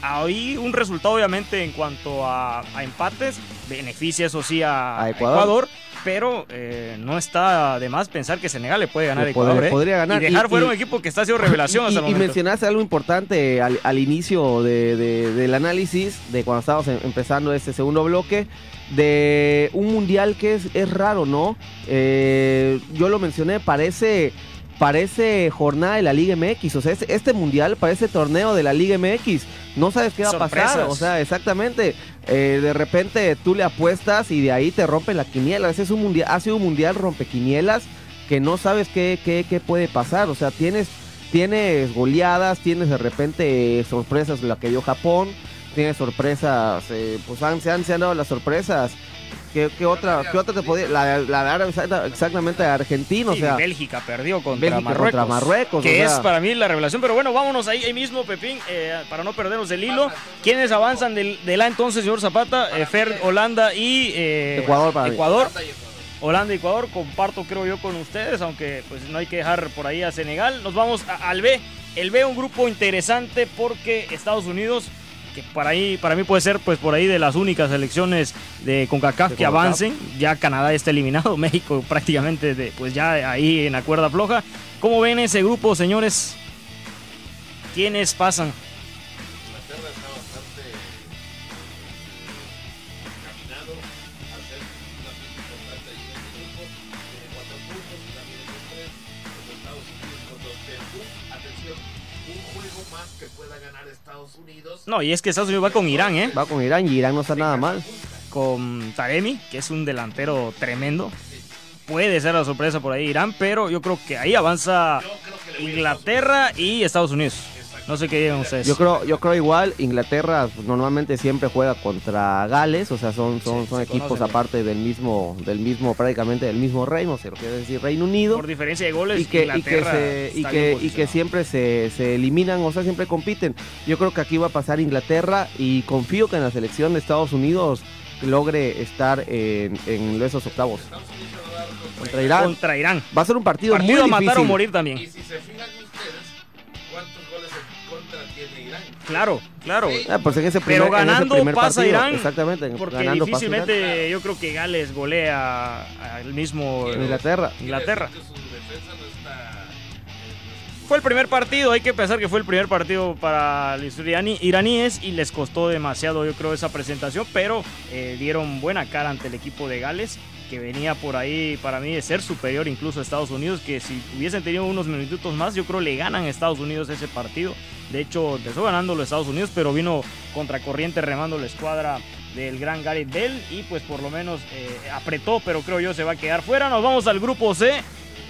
Ahí un resultado, obviamente, en cuanto a, a empates, beneficia, eso sí, a, A a Ecuador. Ecuador. pero eh, no está de más pensar que Senegal le puede ganar a Le podría- Ecuador. ¿eh? podría ganar. Y dejar Y- fuera y- un equipo que está haciendo revelación Y, hasta el y mencionaste algo importante al, al inicio de- de- del análisis, de cuando estábamos em- empezando este segundo bloque, de un mundial que es, es raro, ¿no? Eh, yo lo mencioné, parece, parece jornada de la Liga MX, o sea, este, este mundial parece torneo de la Liga MX, no sabes qué va a pasar, o sea, exactamente, eh, de repente tú le apuestas y de ahí te rompe la quiniela, ese es un mundial, ha sido un mundial rompequinielas que no sabes qué, qué, qué puede pasar, o sea, tienes tienes goleadas, tienes de repente sorpresas, la que dio Japón, tienes sorpresas, eh, pues han, se, han, se han dado las sorpresas. ¿Qué, qué otra, ¿Qué otra te podía? La, la de Arabia, exacta- exactamente de Argentina, o Sí, sea, Bélgica perdió contra Bélgica Marruecos. contra Marruecos, Que o es para mí la revelación. Pero bueno, vámonos ahí, ahí mismo, Pepín, eh, para no perdernos el hilo. ¿Quiénes avanzan del, de la entonces, señor Zapata? Eh, Fer, Holanda y eh, Ecuador para mí. Ecuador. Holanda y Ecuador, comparto creo yo con ustedes, aunque pues no hay que dejar por ahí a Senegal. Nos vamos a- al B. El B un grupo interesante porque Estados Unidos, que para ahí, para mí puede ser pues por ahí de las únicas selecciones de CONCACAF De que CONCACAF. avancen. Ya Canadá está eliminado, [LAUGHS] México prácticamente de, pues ya ahí en la cuerda floja. ¿Cómo ven ese grupo, señores? ¿Quiénes pasan? No, y es que Estados Unidos va con Irán, ¿eh? va con Irán y Irán no está nada mal. con Taremi, que es un delantero tremendo. Puede ser la sorpresa por ahí Irán, pero yo creo que ahí avanza Inglaterra y Estados Unidos. No sé qué digan ustedes. Yo creo, yo creo igual, Inglaterra normalmente siempre juega contra Gales, o sea, son, son, Sí, son se equipos conocen. aparte del mismo, del mismo, prácticamente del mismo reino, se lo quiere decir Reino Unido. Por diferencia de goles, y que, y que, se- y que, y siempre se, se eliminan, o sea, siempre compiten. Yo creo que aquí va a pasar Inglaterra y confío que en la selección de Estados Unidos logre estar en, en esos octavos. Contra Irán. contra Irán. Va a ser un partido, Partido a muy matar o morir Y también. si se fijan Claro, claro. Ah, pues en ese primer, Pero en ese ganando primer pasa partido, Irán, Exactamente. Porque ganando pasa Irán. difícilmente yo creo que Gales golea al mismo Inglaterra. Inglaterra. Su defensa Fue el primer partido, hay que pensar que fue el primer partido para los iraní- iraníes y les costó demasiado, yo creo, esa presentación, pero eh, dieron buena cara ante el equipo de Gales, que venía por ahí para mí de ser superior incluso a Estados Unidos, que si hubiesen tenido unos minutitos más, yo creo le ganan a Estados Unidos ese partido. De hecho, empezó ganando los Estados Unidos, pero vino contracorriente remando la escuadra del gran Gareth Bell y pues por lo menos eh, apretó, pero creo yo se va a quedar fuera. Nos vamos al grupo C.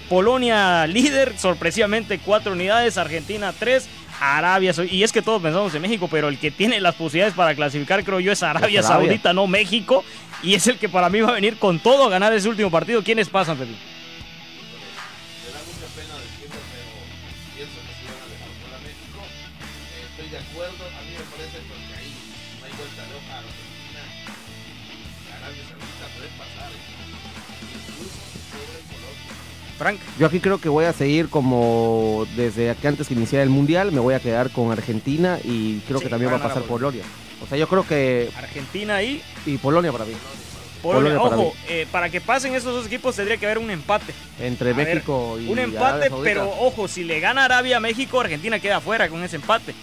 Polonia líder, sorpresivamente cuatro unidades, Argentina tres, Arabia Saudita. Y es que todos pensamos en México, pero el que tiene las posibilidades para clasificar, creo yo, es Arabia, Arabia. Saudita, no México. Y es el que para mí va a venir con todo a ganar ese último partido. ¿Quiénes pasan, Pepe? Frank. Yo aquí creo que voy a seguir como desde que antes que iniciara el mundial, me voy a quedar con Argentina y creo Sí, que también va a pasar Polonia. O sea, yo creo que Argentina y y Polonia para mí. Polonia. Polonia para Ojo, eh, para que pasen esos dos equipos tendría que haber un empate. Entre A ver, México y Un Arabia empate, Saudita. pero ojo, si le gana Arabia a México, Argentina queda fuera con ese empate.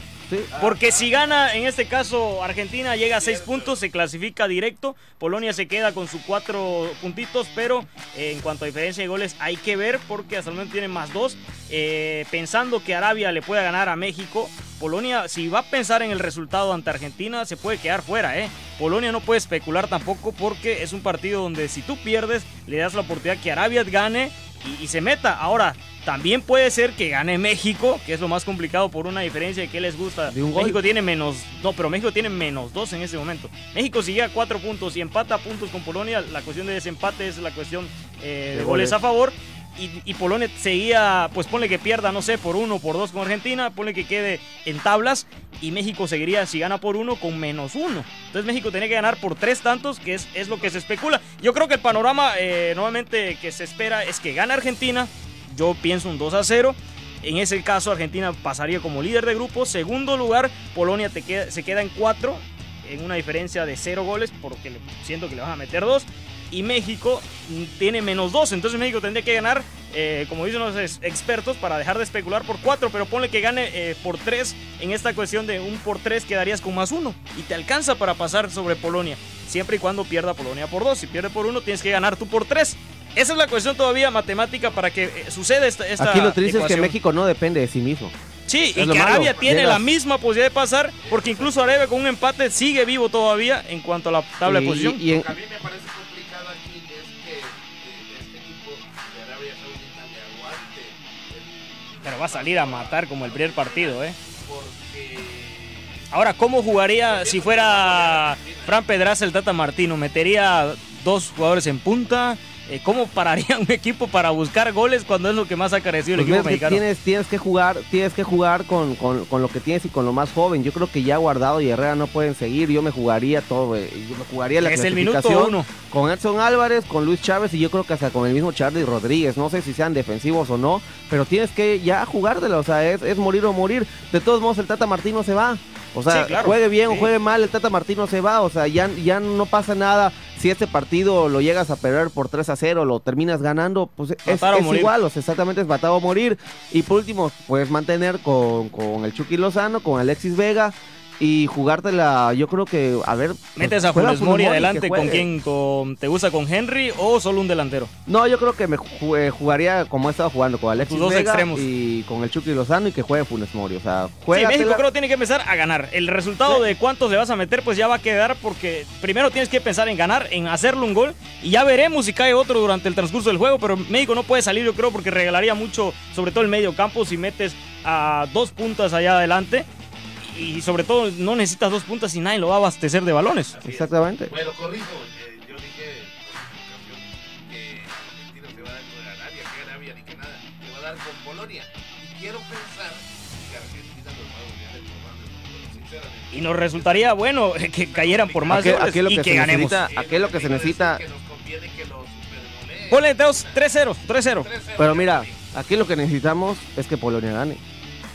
Porque si gana, en este caso, Argentina llega a seis puntos, se clasifica directo. Polonia se queda con sus cuatro puntitos, pero eh, en cuanto a diferencia de goles, hay que ver porque hasta el momento tiene más dos. Eh, pensando que Arabia le pueda ganar a México, Polonia, si va a pensar en el resultado ante Argentina, se puede quedar fuera. ¿eh? Polonia no puede especular tampoco porque es un partido donde si tú pierdes, le das la oportunidad que Arabia gane y, y se meta. Ahora, también puede ser que gane México, que es lo más complicado por una diferencia de que les gusta. De un gol. México tiene menos, no, pero México tiene menos dos en ese momento. México si llega a cuatro puntos y empata puntos con Polonia, la cuestión de desempate es la cuestión eh, de, De goles goles. a favor. y, y Polonia seguía, pues ponle que pierda, no sé, por uno, por dos con Argentina, ponle que quede en tablas y México seguiría, si gana por uno, con menos uno. Entonces México tenía que ganar por tres tantos, que es, es lo que se especula. Yo creo que el panorama eh, nuevamente que se espera es que gane Argentina, yo pienso un 2 a 0. En ese caso, Argentina pasaría como líder de grupo. Segundo lugar, Polonia te queda- se queda en 4, en una diferencia de 0 goles, porque siento que le van a meter 2. Y México tiene menos 2. Entonces México tendría que ganar, eh, como dicen los ex- expertos, para dejar de especular por 4. Pero ponle que gane eh, por 3. En esta cuestión de un por 3 quedarías con más 1. Y te alcanza para pasar sobre Polonia. Siempre y cuando pierda Polonia por 2. Si pierde por 1, tienes que ganar tú por 3. Esa es la cuestión todavía matemática para que eh, suceda esta, esta Aquí lo triste es que ecuación. México no depende de sí mismo. Sí, Es y que malo. Arabia tiene Llegas- la misma posibilidad de pasar, porque incluso Arabia con un empate sigue vivo todavía en cuanto a la tabla Y- de posición. y en- Lo que a mí me parece complicado aquí es que eh, este equipo de Arabia Saudita le aguante el- Pero va a salir a matar como el primer partido, ¿eh? porque Ahora, ¿cómo jugaría si fuera Fran Pedraza el Tata Martino? ¿Metería dos jugadores en punta? Eh, ¿Cómo pararía un equipo para buscar goles cuando es lo que más ha carecido el Pues equipo mexicano? tienes, tienes que jugar, tienes que jugar con, con- con lo que tienes y con lo más joven. Yo creo que ya Guardado y Herrera no pueden seguir. Yo me jugaría todo, eh, yo me jugaría la Es el minuto uno. con Edson Álvarez, con Luis Chávez y yo creo que hasta con el mismo Charlie Rodríguez. No sé si sean defensivos o no, pero tienes que ya jugártela. O sea, es, es morir o morir. De todos modos, el Tata Martino se va. O sea, Sí, claro. juegue bien o juegue mal, el Tata Martino se va. O sea, ya, ya no pasa nada. Si este partido lo llegas a perder por 3 a 0, lo terminas ganando, pues es, igual. O sea, exactamente es matar o morir. Y por último, puedes mantener con, con el Chucky Lozano, con Alexis Vega y jugártela. Yo creo que, a ver. ¿Metes a Funes Mori adelante con quién? Con, ¿Te gusta con Henry o solo un delantero? No, yo creo que me eh, jugaría como he estado jugando con Alexis Tus dos Vega extremos. y con el Chucky Lozano y que juegue Funes Mori. O sea, Sí, juega. México creo que tiene que empezar a ganar. El resultado de cuántos le vas a meter, pues ya va a quedar porque primero tienes que pensar en ganar, en hacerle un gol y ya veremos si cae otro durante el transcurso del juego. Pero México no puede salir, yo creo, porque regalaría mucho, sobre todo el medio campo, si metes a dos puntas allá adelante. Y sobre todo, no necesitas dos puntas y nadie lo va a abastecer de balones. Exactamente. Bueno, corrijo, eh, yo dije por ocasión que Argentina se va a dar con Arabia, que Arabia ni que nada, se va a dar con Polonia. Y quiero pensar que Argentina los va a golear en Polonia, sinceramente. Y nos resultaría bueno que cayeran por más Aquí- goles aquí lo y que ganemos. necesita- Aquí lo que se necesita- Que nos conviene que los supergoleen. Ponle entonces 3-0, 3-0. 3-0, Pero mira, aquí lo que necesitamos es que Polonia gane.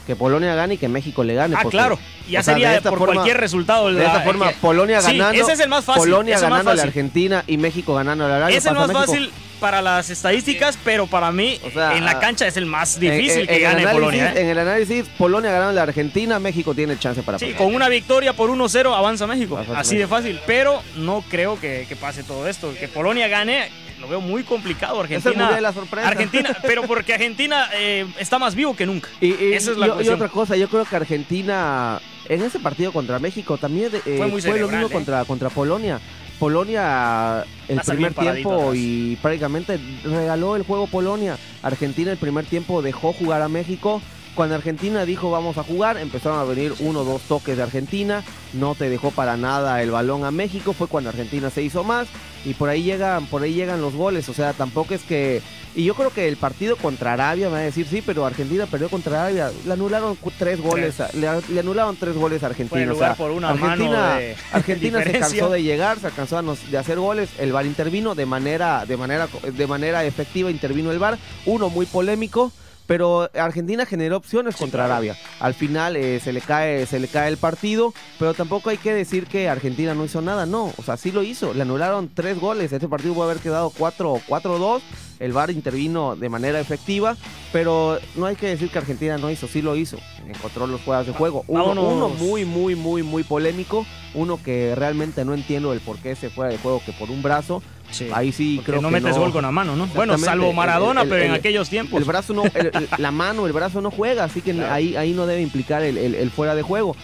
Que Polonia gane y que México le gane. Ah, porque, claro. Y ya sea, sería esta por forma- cualquier resultado. De esta forma, que- Polonia Sí, ganando. ese es el más fácil, Polonia ganando a la. Argentina y México ganando a la Arabia. Es el más fácil para las estadísticas, pero para mí O sea, en la ah, cancha es el más difícil en- que en gane análisis- Polonia. ¿eh? En el análisis, Polonia ganando a la Argentina, México tiene chance para Sí, pasar. con una victoria por 1-0 avanza México. Avanza Así de fácil. Pero no creo que, que pase todo esto. Que Polonia gane, lo veo muy complicado. Es el Argentina. mundial de la sorpresa. Argentina, pero porque Argentina eh, está más vivo que nunca. Y, y- Esa es la y- otra cosa, yo creo que Argentina en ese partido contra México también eh, Fue muy lo cerebral, mismo ¿eh? contra, contra Polonia. Polonia el Pasa primer tiempo atrás. y prácticamente regaló el juego Polonia. Argentina el primer tiempo dejó jugar a México. Cuando Argentina dijo vamos a jugar, empezaron a venir uno o dos toques de Argentina. No te dejó para nada el balón a México. Fue cuando Argentina se hizo más. Y por ahí llegan, por ahí llegan los goles. O sea, tampoco es que. Y yo creo que el partido contra Arabia me va a decir, sí, pero Argentina perdió contra Arabia. Le anularon tres goles, a- le, le anularon tres goles a Argentina. Fue en o lugar sea, por una Argentina, mano de Argentina se cansó de llegar, se cansó de hacer goles. El VAR intervino de manera, de manera, de manera efectiva, intervino el VAR. Uno muy polémico. Pero Argentina generó opciones contra Arabia. Al final eh, se le cae, se le cae el partido, pero tampoco hay que decir que Argentina no hizo nada, no, o sea, sí lo hizo. Le anularon tres goles. Este partido puede haber quedado 4 4-2. El VAR intervino de manera efectiva, pero no hay que decir que Argentina no hizo, sí lo hizo. Encontró los juegos de juego. Uno, uno muy, muy, muy, muy polémico. Uno que realmente no entiendo el por qué se fuera de juego que por un brazo. Sí. Ahí sí Porque creo no que metes no. gol con la mano, ¿no? Bueno, salvo Maradona, El- el- pero en el- aquellos tiempos. El brazo no, la mano, el brazo no juega, así que ahí, ahí no debe implicar el, fuera de juego.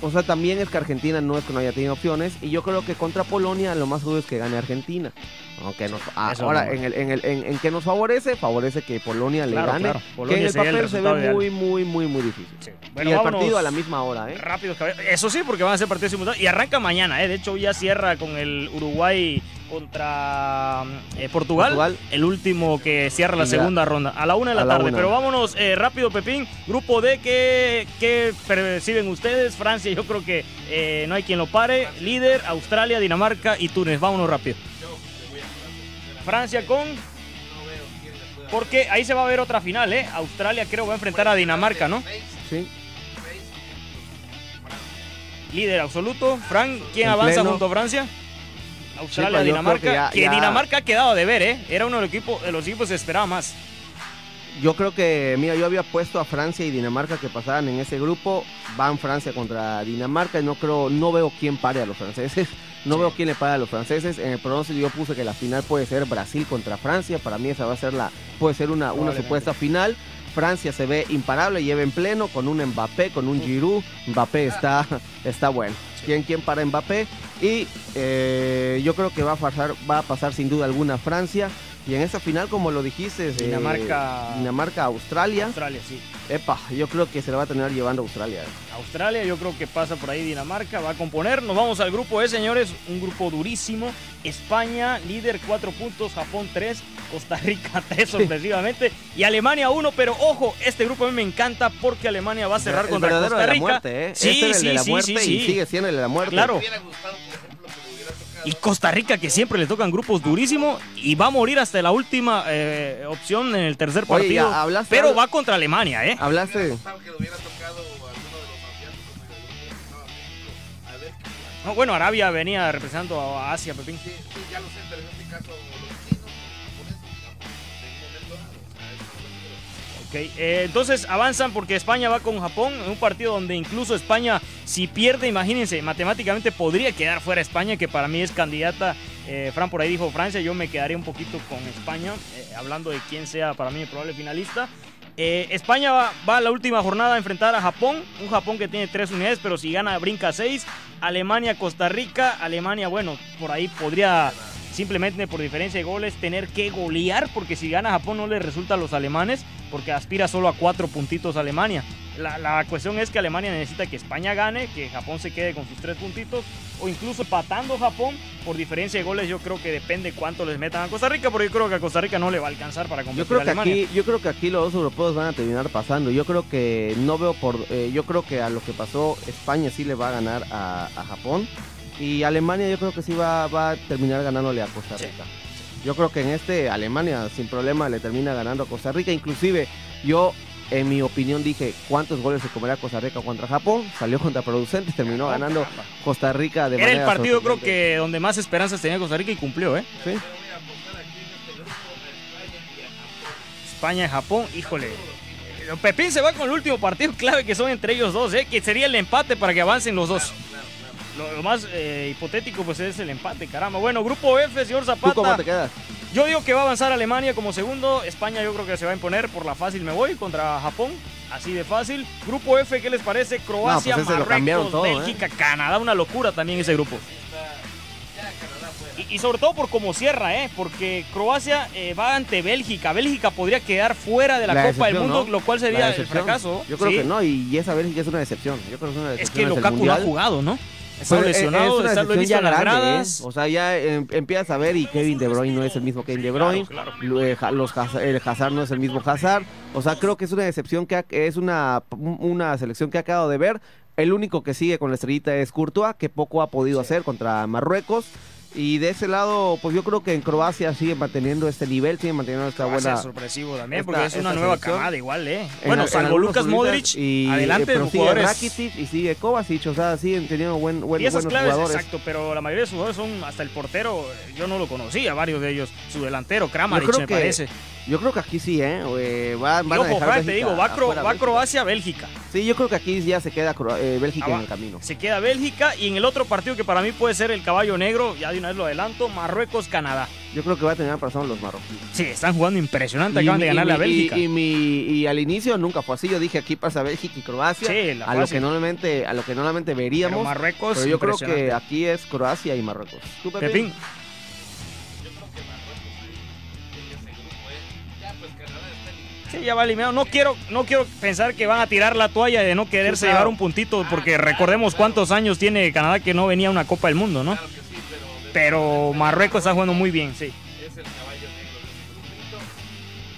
O sea, también es que Argentina no es que no haya tenido opciones. Y yo creo que contra Polonia lo más seguro es que gane Argentina. Aunque nos, ah, ahora, no. en, el, en, el, en, en qué nos favorece, favorece que Polonia le Claro, gane. claro. Que en el papel se ve ideal. muy, muy, muy, muy difícil. Sí. y el partido a la misma hora, ¿eh? Caballeros. Eso sí, porque van a ser partidos simultáneos. Y arranca mañana, ¿eh? De hecho, ya cierra con el Uruguay contra eh, Portugal, Portugal. el último que cierra la segunda ronda, a la una de la A tarde. Pero vámonos eh, rápido, Pepín. Grupo D, ¿qué, qué perciben ustedes? Francia, yo creo que eh, no hay quien lo pare. Líder, Australia, Dinamarca y Túnez. Vámonos rápido. Francia con... Porque ahí se va a ver otra final, ¿eh? Australia creo va a enfrentar a Dinamarca, ¿no? Sí. Líder absoluto. Frank, ¿quién En avanza pleno. junto a Francia? Australia, pues yo Dinamarca. que ya- que ya- Dinamarca ha quedado de ver, ¿eh? Era uno de los equipos, de los equipos que esperaba más. Yo creo que, mira, yo había puesto a Francia y Dinamarca que pasaran en ese grupo. Van Francia contra Dinamarca y no creo, no veo quién pare a los franceses. [LAUGHS] No veo quién le pare a los franceses. En el pronóstico yo puse que la final puede ser Brasil contra Francia. Para mí esa va a ser la, puede ser una, una supuesta final. Francia se ve imparable, lleva en pleno con un Mbappé, con un Giroud. Mbappé está, está bueno. ¿Quién, quién para Mbappé? Y eh, yo creo que va a pasar, va a pasar sin duda alguna Francia. Y en esa final, como lo dijiste, eh, Dinamarca- Dinamarca, Australia. Australia, sí. Epa, yo creo que se la va a terminar llevando Australia. Australia, yo creo que pasa por ahí Dinamarca, va a componer. Nos vamos al grupo E, señores, un grupo durísimo. España, líder, 4 puntos, Japón 3, Costa Rica [LAUGHS] 3 sorpresivamente y Alemania 1, pero ojo, este grupo a mí me encanta porque Alemania va a cerrar el contra verdadero Costa de la Rica. muerte, ¿eh? Sí, este el sí, de la sí, muerte sí, y sigue siendo el de la muerte. Claro. Y Costa Rica que siempre le tocan grupos durísimos y va a morir hasta la última eh, opción en el tercer partido. hablaste- pero va contra Alemania, ¿eh? Hablaste, No, bueno, Arabia venía representando a Asia, Pepín. Sí, sí, ya lo sé, pero en este caso que creo. Ok, eh, entonces avanzan porque España va con Japón en un partido donde incluso España, si pierde, imagínense, matemáticamente podría quedar fuera España, que para mí es candidata. eh, Fran por ahí dijo Francia, yo me quedaría un poquito con España, eh, hablando de quién sea para mí el probable finalista. Eh, España va, va a la última jornada a enfrentar a Japón, un Japón que tiene tres unidades, pero si gana brinca seis. Alemania, Costa Rica, Alemania, bueno, por ahí podría simplemente por diferencia de goles tener que golear, porque si gana Japón no le resulta a los alemanes, porque aspira solo a cuatro puntitos a Alemania. La, la cuestión es que Alemania necesita que España gane, que Japón se quede con sus tres puntitos, o incluso empatando Japón, por diferencia de goles yo creo que depende cuánto les metan a Costa Rica, porque yo creo que a Costa Rica no le va a alcanzar para yo competir creo a que Alemania. aquí, yo creo que aquí los dos europeos van a terminar pasando. Yo creo que no veo por, eh, yo creo que a lo que pasó España sí le va a ganar a, a Japón y Alemania yo creo que sí va, va a terminar ganándole a Costa Rica. Yo creo que en este Alemania sin problema le termina ganando a Costa Rica. Inclusive yo en mi opinión dije cuántos goles se comerá Costa Rica contra Japón. Salió [LAUGHS] contraproducente, terminó ganando Costa Rica de Era el partido creo que donde más esperanzas tenía Costa Rica y cumplió, ¿eh? Sí. España Japón. Híjole. Pepín se va con el último partido clave que son entre ellos dos, ¿eh? que sería el empate para que avancen los dos. Lo, lo más eh, hipotético pues es el empate, caramba. Bueno, grupo F, señor ¿Tú cómo Zapata. te quedas? Yo digo que va a avanzar Alemania como segundo. España yo creo que se va a imponer por la fácil me voy contra Japón. Así de fácil. Grupo F, ¿qué les parece? Croacia, pues lo cambiaron Marruecos, todo, ¿eh? Bélgica, Canadá. Una locura también ese grupo. Y, y sobre todo por cómo cierra, ¿eh? Porque Croacia eh, va ante Bélgica. Bélgica podría quedar fuera de la, La Copa del Mundo, ¿no? lo cual sería el fracaso. Yo creo Sí. que no, y esa Bélgica es una decepción. Yo creo que es una Es decepción. que Lukaku no ha jugado, ¿no? Está eh, lesionado, es está, lo ya grande, gradas. ¿eh? O sea, ya em, empiezas a ver y Kevin De Bruyne no es el mismo Kevin De Bruyne. Claro, Los el Hazard no es el mismo Hazard. O sea, creo que es una decepción que ha- es una, una selección que ha quedado de ver. El único que sigue con la estrellita es Courtois, que poco ha podido hacer contra Marruecos. Y de ese lado, pues yo creo que en Croacia sigue manteniendo este nivel, sigue manteniendo esta buena... sorpresivo también, esta- porque es una nueva selección. camada igual, ¿eh? en Bueno, al- en salvo Lucas Modric, y, adelante eh, pero los sigue jugadores. Rakitic y sigue Kovacic, o sea, siguen teniendo buen, buen, y esas buenos claves, jugadores. exacto, pero la mayoría de sus jugadores son hasta el portero, yo no lo conocía, varios de ellos. Su delantero, Kramaric, me que parece. Yo creo que aquí sí, ¿eh? Eh, va- van a dejar Fran, te digo, va, Cro-. Croacia, Bélgica. Sí, yo creo que aquí ya se queda Cro- eh, Bélgica Ah, en el camino. Se queda Bélgica y en el otro partido que para mí puede ser el caballo negro, ya de una vez lo adelanto, Marruecos, Canadá. Yo creo que va a tener razón los marroquíes. Sí, están jugando impresionante, acaban mi- de ganarle a Bélgica. Y, y mi, y al inicio nunca fue así. Yo dije aquí pasa Bélgica y Croacia. Sí, la a lo que normalmente, a lo que normalmente pero veríamos. Pero, Marruecos, yo creo que aquí es Croacia y Marruecos. ¿Tú, Pepe? Pepín, Sí, ya va eliminado. No quiero, no quiero pensar que van a tirar la toalla de no quererse Sí, claro. llevar un puntito, porque recordemos cuántos años tiene Canadá que no venía a una Copa del Mundo, ¿no? Claro que sí, pero pero Marruecos está jugando muy bien, sí. Es el caballo negro de ese grupito.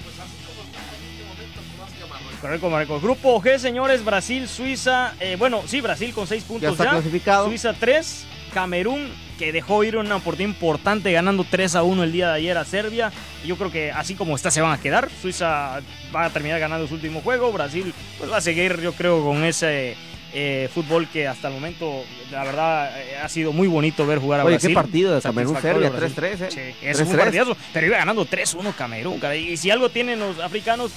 Pues así como está en este momento Croacia Marruecos. Correcto, Marruecos. Grupo G, señores, Brasil, Suiza, eh, bueno, sí, Brasil con 6 Ya puntos está ya. clasificado. Suiza 3, Camerún que dejó ir una oportunidad importante ganando 3 a 1 el día de ayer a Serbia. Y Yo creo que así como está se van a quedar. Suiza va a terminar ganando su último juego. Brasil pues va a seguir yo creo con ese eh, fútbol que hasta el momento la verdad eh, ha sido muy bonito ver jugar a Oye, Brasil. qué partido de Camerún-Serbia, Satisfactorio 3-3, ¿eh? Sí, es un 3-3. partidazo. Pero iba ganando 3-1 Camerún. caray. Y si algo tienen los africanos,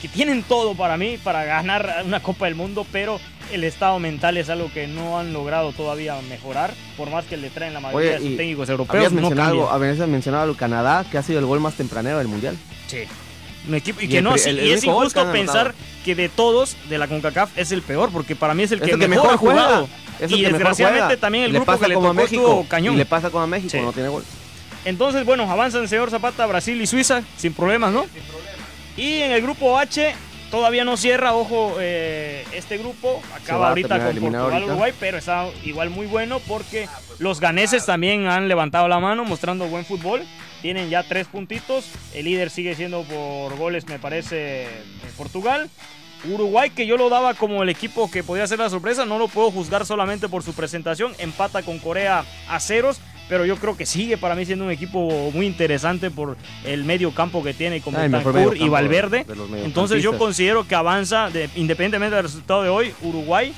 que tienen todo para mí, para ganar una Copa del Mundo, pero el estado mental es algo que no han logrado todavía mejorar, por más que le traen la mayoría Oye, de sus técnicos europeos. Habías No mencionado, habías mencionado al Canadá, que ha sido el gol más tempranero del Mundial. Sí. Un equipo, y Y que el no, pri- sí, el- y el es injusto que pensar que de todos de la CONCACAF es el peor, porque para mí es el Es que, el que mejor, ha jugado. Es Y mejor desgraciadamente juega. también el le grupo que le tocó México. estuvo cañón. Y le pasa como a México, Sí. no tiene gol. Entonces, bueno, avanza el señor Zapata, Brasil y Suiza, sin problemas, ¿no? Sin problema. Y en el grupo H todavía no cierra, ojo, eh, este grupo acaba ahorita con Portugal, ahorita. Uruguay, pero está igual muy bueno porque los ganeses también han levantado la mano mostrando buen fútbol. Tienen ya tres puntitos. El líder sigue siendo por goles, me parece, eh, Portugal. Uruguay, que yo lo daba como el equipo que podía ser la sorpresa, no lo puedo juzgar solamente por su presentación. Empata con Corea a ceros, pero yo creo que sigue para mí siendo un equipo muy interesante por el medio campo que tiene con Betancourt y Valverde. Entonces yo considero que avanza, de- independientemente del resultado de hoy, Uruguay.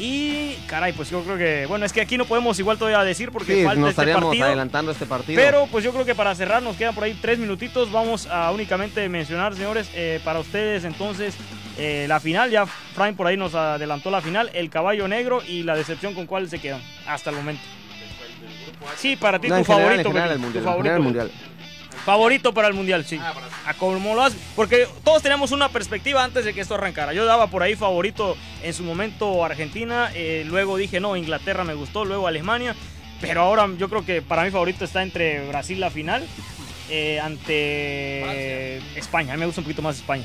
Y caray, pues yo creo que, bueno, es que aquí no podemos igual todavía decir porque Sí, falta nos este estaríamos partido. adelantando este partido. Pero pues yo creo que para cerrar nos quedan por ahí tres minutitos. Vamos a únicamente mencionar, señores, eh, para ustedes entonces eh, la final. Ya Frank por ahí nos adelantó la final. El caballo negro y la decepción con cuál se quedan hasta el momento. Sí, para ti No, tu en general, favorito. en general, el tu mundial, en favorito. general, el mundial. Favorito para el mundial, sí. Ah, Brasil. A como lo has- porque todos teníamos una perspectiva antes de que esto arrancara. Yo daba por ahí favorito en su momento Argentina, eh, luego dije no, Inglaterra me gustó, luego Alemania, pero ahora yo creo que para mí favorito está entre Brasil la final eh, ante España. A mí me gusta un poquito más España.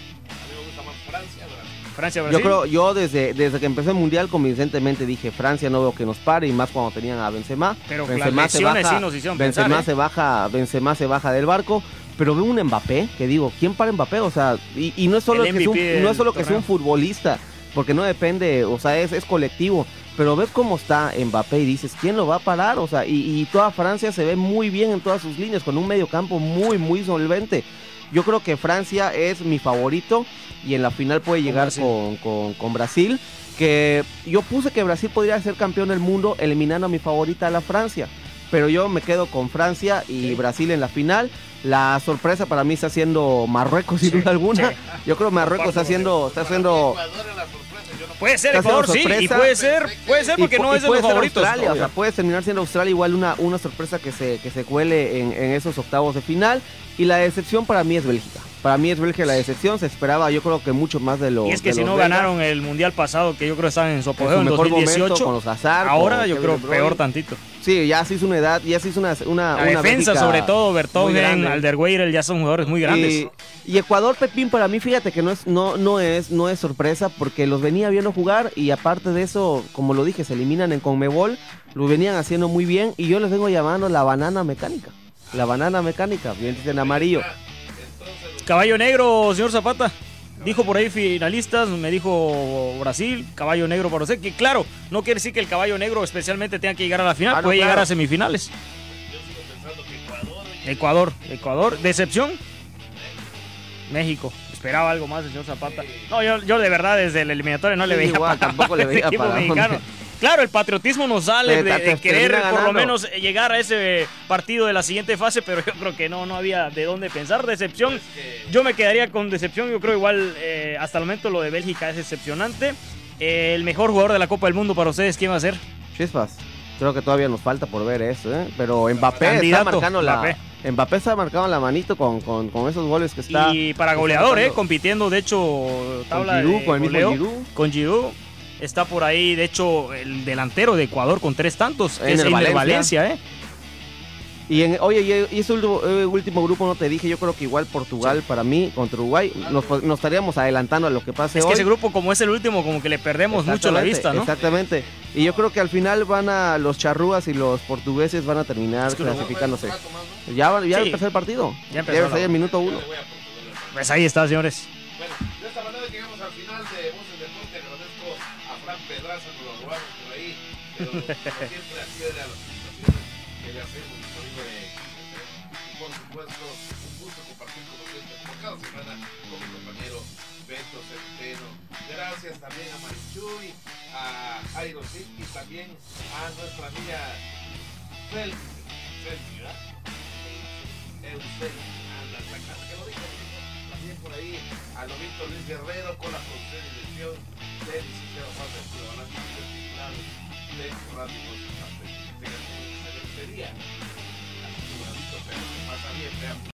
A mí me gusta más Francia, Brasil. Francia, Yo creo, yo desde, desde que empezó el mundial convincentemente dije Francia no veo que nos pare y más cuando tenían a Benzema. pero Benzema las se lesiones baja, sí nos hicieron Benzema pensar. ¿eh? se baja, Benzema se baja del barco, pero veo un Mbappé que digo, ¿quién para Mbappé? O sea, y, y no es solo El que es un, no es solo que sea un futbolista, porque no depende, o sea, es, es colectivo. Pero ves cómo está Mbappé y dices, ¿quién lo va a parar? O sea, y, y toda Francia se ve muy bien en todas sus líneas, con un medio campo muy, muy solvente. Yo creo que Francia es mi favorito y en la final puede llegar con, con- con Brasil. Que yo puse que Brasil podría ser campeón del mundo eliminando a mi favorita, a la Francia. Pero yo me quedo con Francia y Sí. Brasil en la final. La sorpresa para mí está siendo Marruecos, sin Sí, duda alguna. sí. Yo creo que Marruecos está haciendo, está haciendo Puede ser Ecuador, sí, y puede ser, puede ser porque y, no es de los favoritos. Australia, o sea, puede terminar siendo Australia igual una, una sorpresa que se, que se cuele en, en esos octavos de final. Y la decepción para mí es Bélgica. Para mí es Bélgica la decepción. Se esperaba, yo creo que mucho más de lo y es que si no belgas. ganaron el mundial pasado, que yo creo que estaban en su en apogeo su en mejor momento 2018, con los Hazard. ahora con yo Kevin creo Bruyne. peor tantito. Sí, ya se hizo una edad, ya se hizo una, una, La una defensa, sobre todo, Bertogen. Alderweireld, ya son jugadores muy grandes. Y, y Ecuador, Pepín, para mí, fíjate que no es, no, no es, no es sorpresa porque los venía viendo jugar y aparte de eso, como lo dije, se eliminan en Conmebol, lo venían haciendo muy bien y yo les vengo llamando la banana mecánica. La banana mecánica, bien en amarillo. Caballo negro, señor Zapata. Dijo por ahí finalistas, me dijo Brasil, caballo negro para usted. Que claro, no quiere decir que el caballo negro especialmente tenga que llegar a la final, Ah, no, puede llegar a semifinales. Yo sigo pensando que Ecuador. Ecuador, Ecuador, decepción. México, esperaba algo más del señor Zapata. No, yo, yo de verdad desde el eliminatorio no le veía igual, para tampoco le el veía [LAUGHS] para mexicano. Claro, el patriotismo nos sale de, querer por lo menos llegar a ese partido de la siguiente fase, pero yo creo que no, no había de dónde pensar. Decepción, yo me quedaría con decepción. Yo creo igual eh, hasta el momento lo de Bélgica es decepcionante. Eh, el mejor jugador de la Copa del Mundo para ustedes, ¿quién va a ser? Chispas. Creo que todavía nos falta por ver eso, ¿eh? Pero Mbappé Candidato, está marcando la. Mbappé. Mbappé está marcando la manito con, con, con esos goles que está. y para está goleador, eh, compitiendo, de hecho, con tabla Giroud, de con el mismo goleo. Giroud. con Giroud. Está por ahí, de hecho, el delantero de Ecuador con tres tantos, que es Einer Valencia, Valencia. ¿eh? Y en, oye, y- ese último, eh, último grupo no te dije, yo creo que igual Portugal para mí contra Uruguay nos, estaríamos adelantando a lo que pase Es hoy. que ese grupo, como es el último, como que le perdemos mucho la vista, ¿no? Exactamente. Y yo creo que al final van a los charrúas y los portugueses van a terminar Es que Uruguay- clasificándose. Ya, va- ya Sí. empezó el partido. Ya empezó el minuto uno. Pues ahí está, señores. Bueno, Siempre, accede a las invitaciones que le hacemos. de- Y por supuesto, un gusto compartir con ustedes como cada semana con mi compañero Beto Centeno. Gracias también a Marichuy, a Sid y también a nuestra amiga Fel. Felpi, ¿verdad? Eusebio. Anda, esa casa que lo dijo. También por ahí a Lobito Luis Guerrero con la producción y dirección del licenciado Juan tres ratitos de se despedía. Así que bueno, listo, se pasa bien, veamos.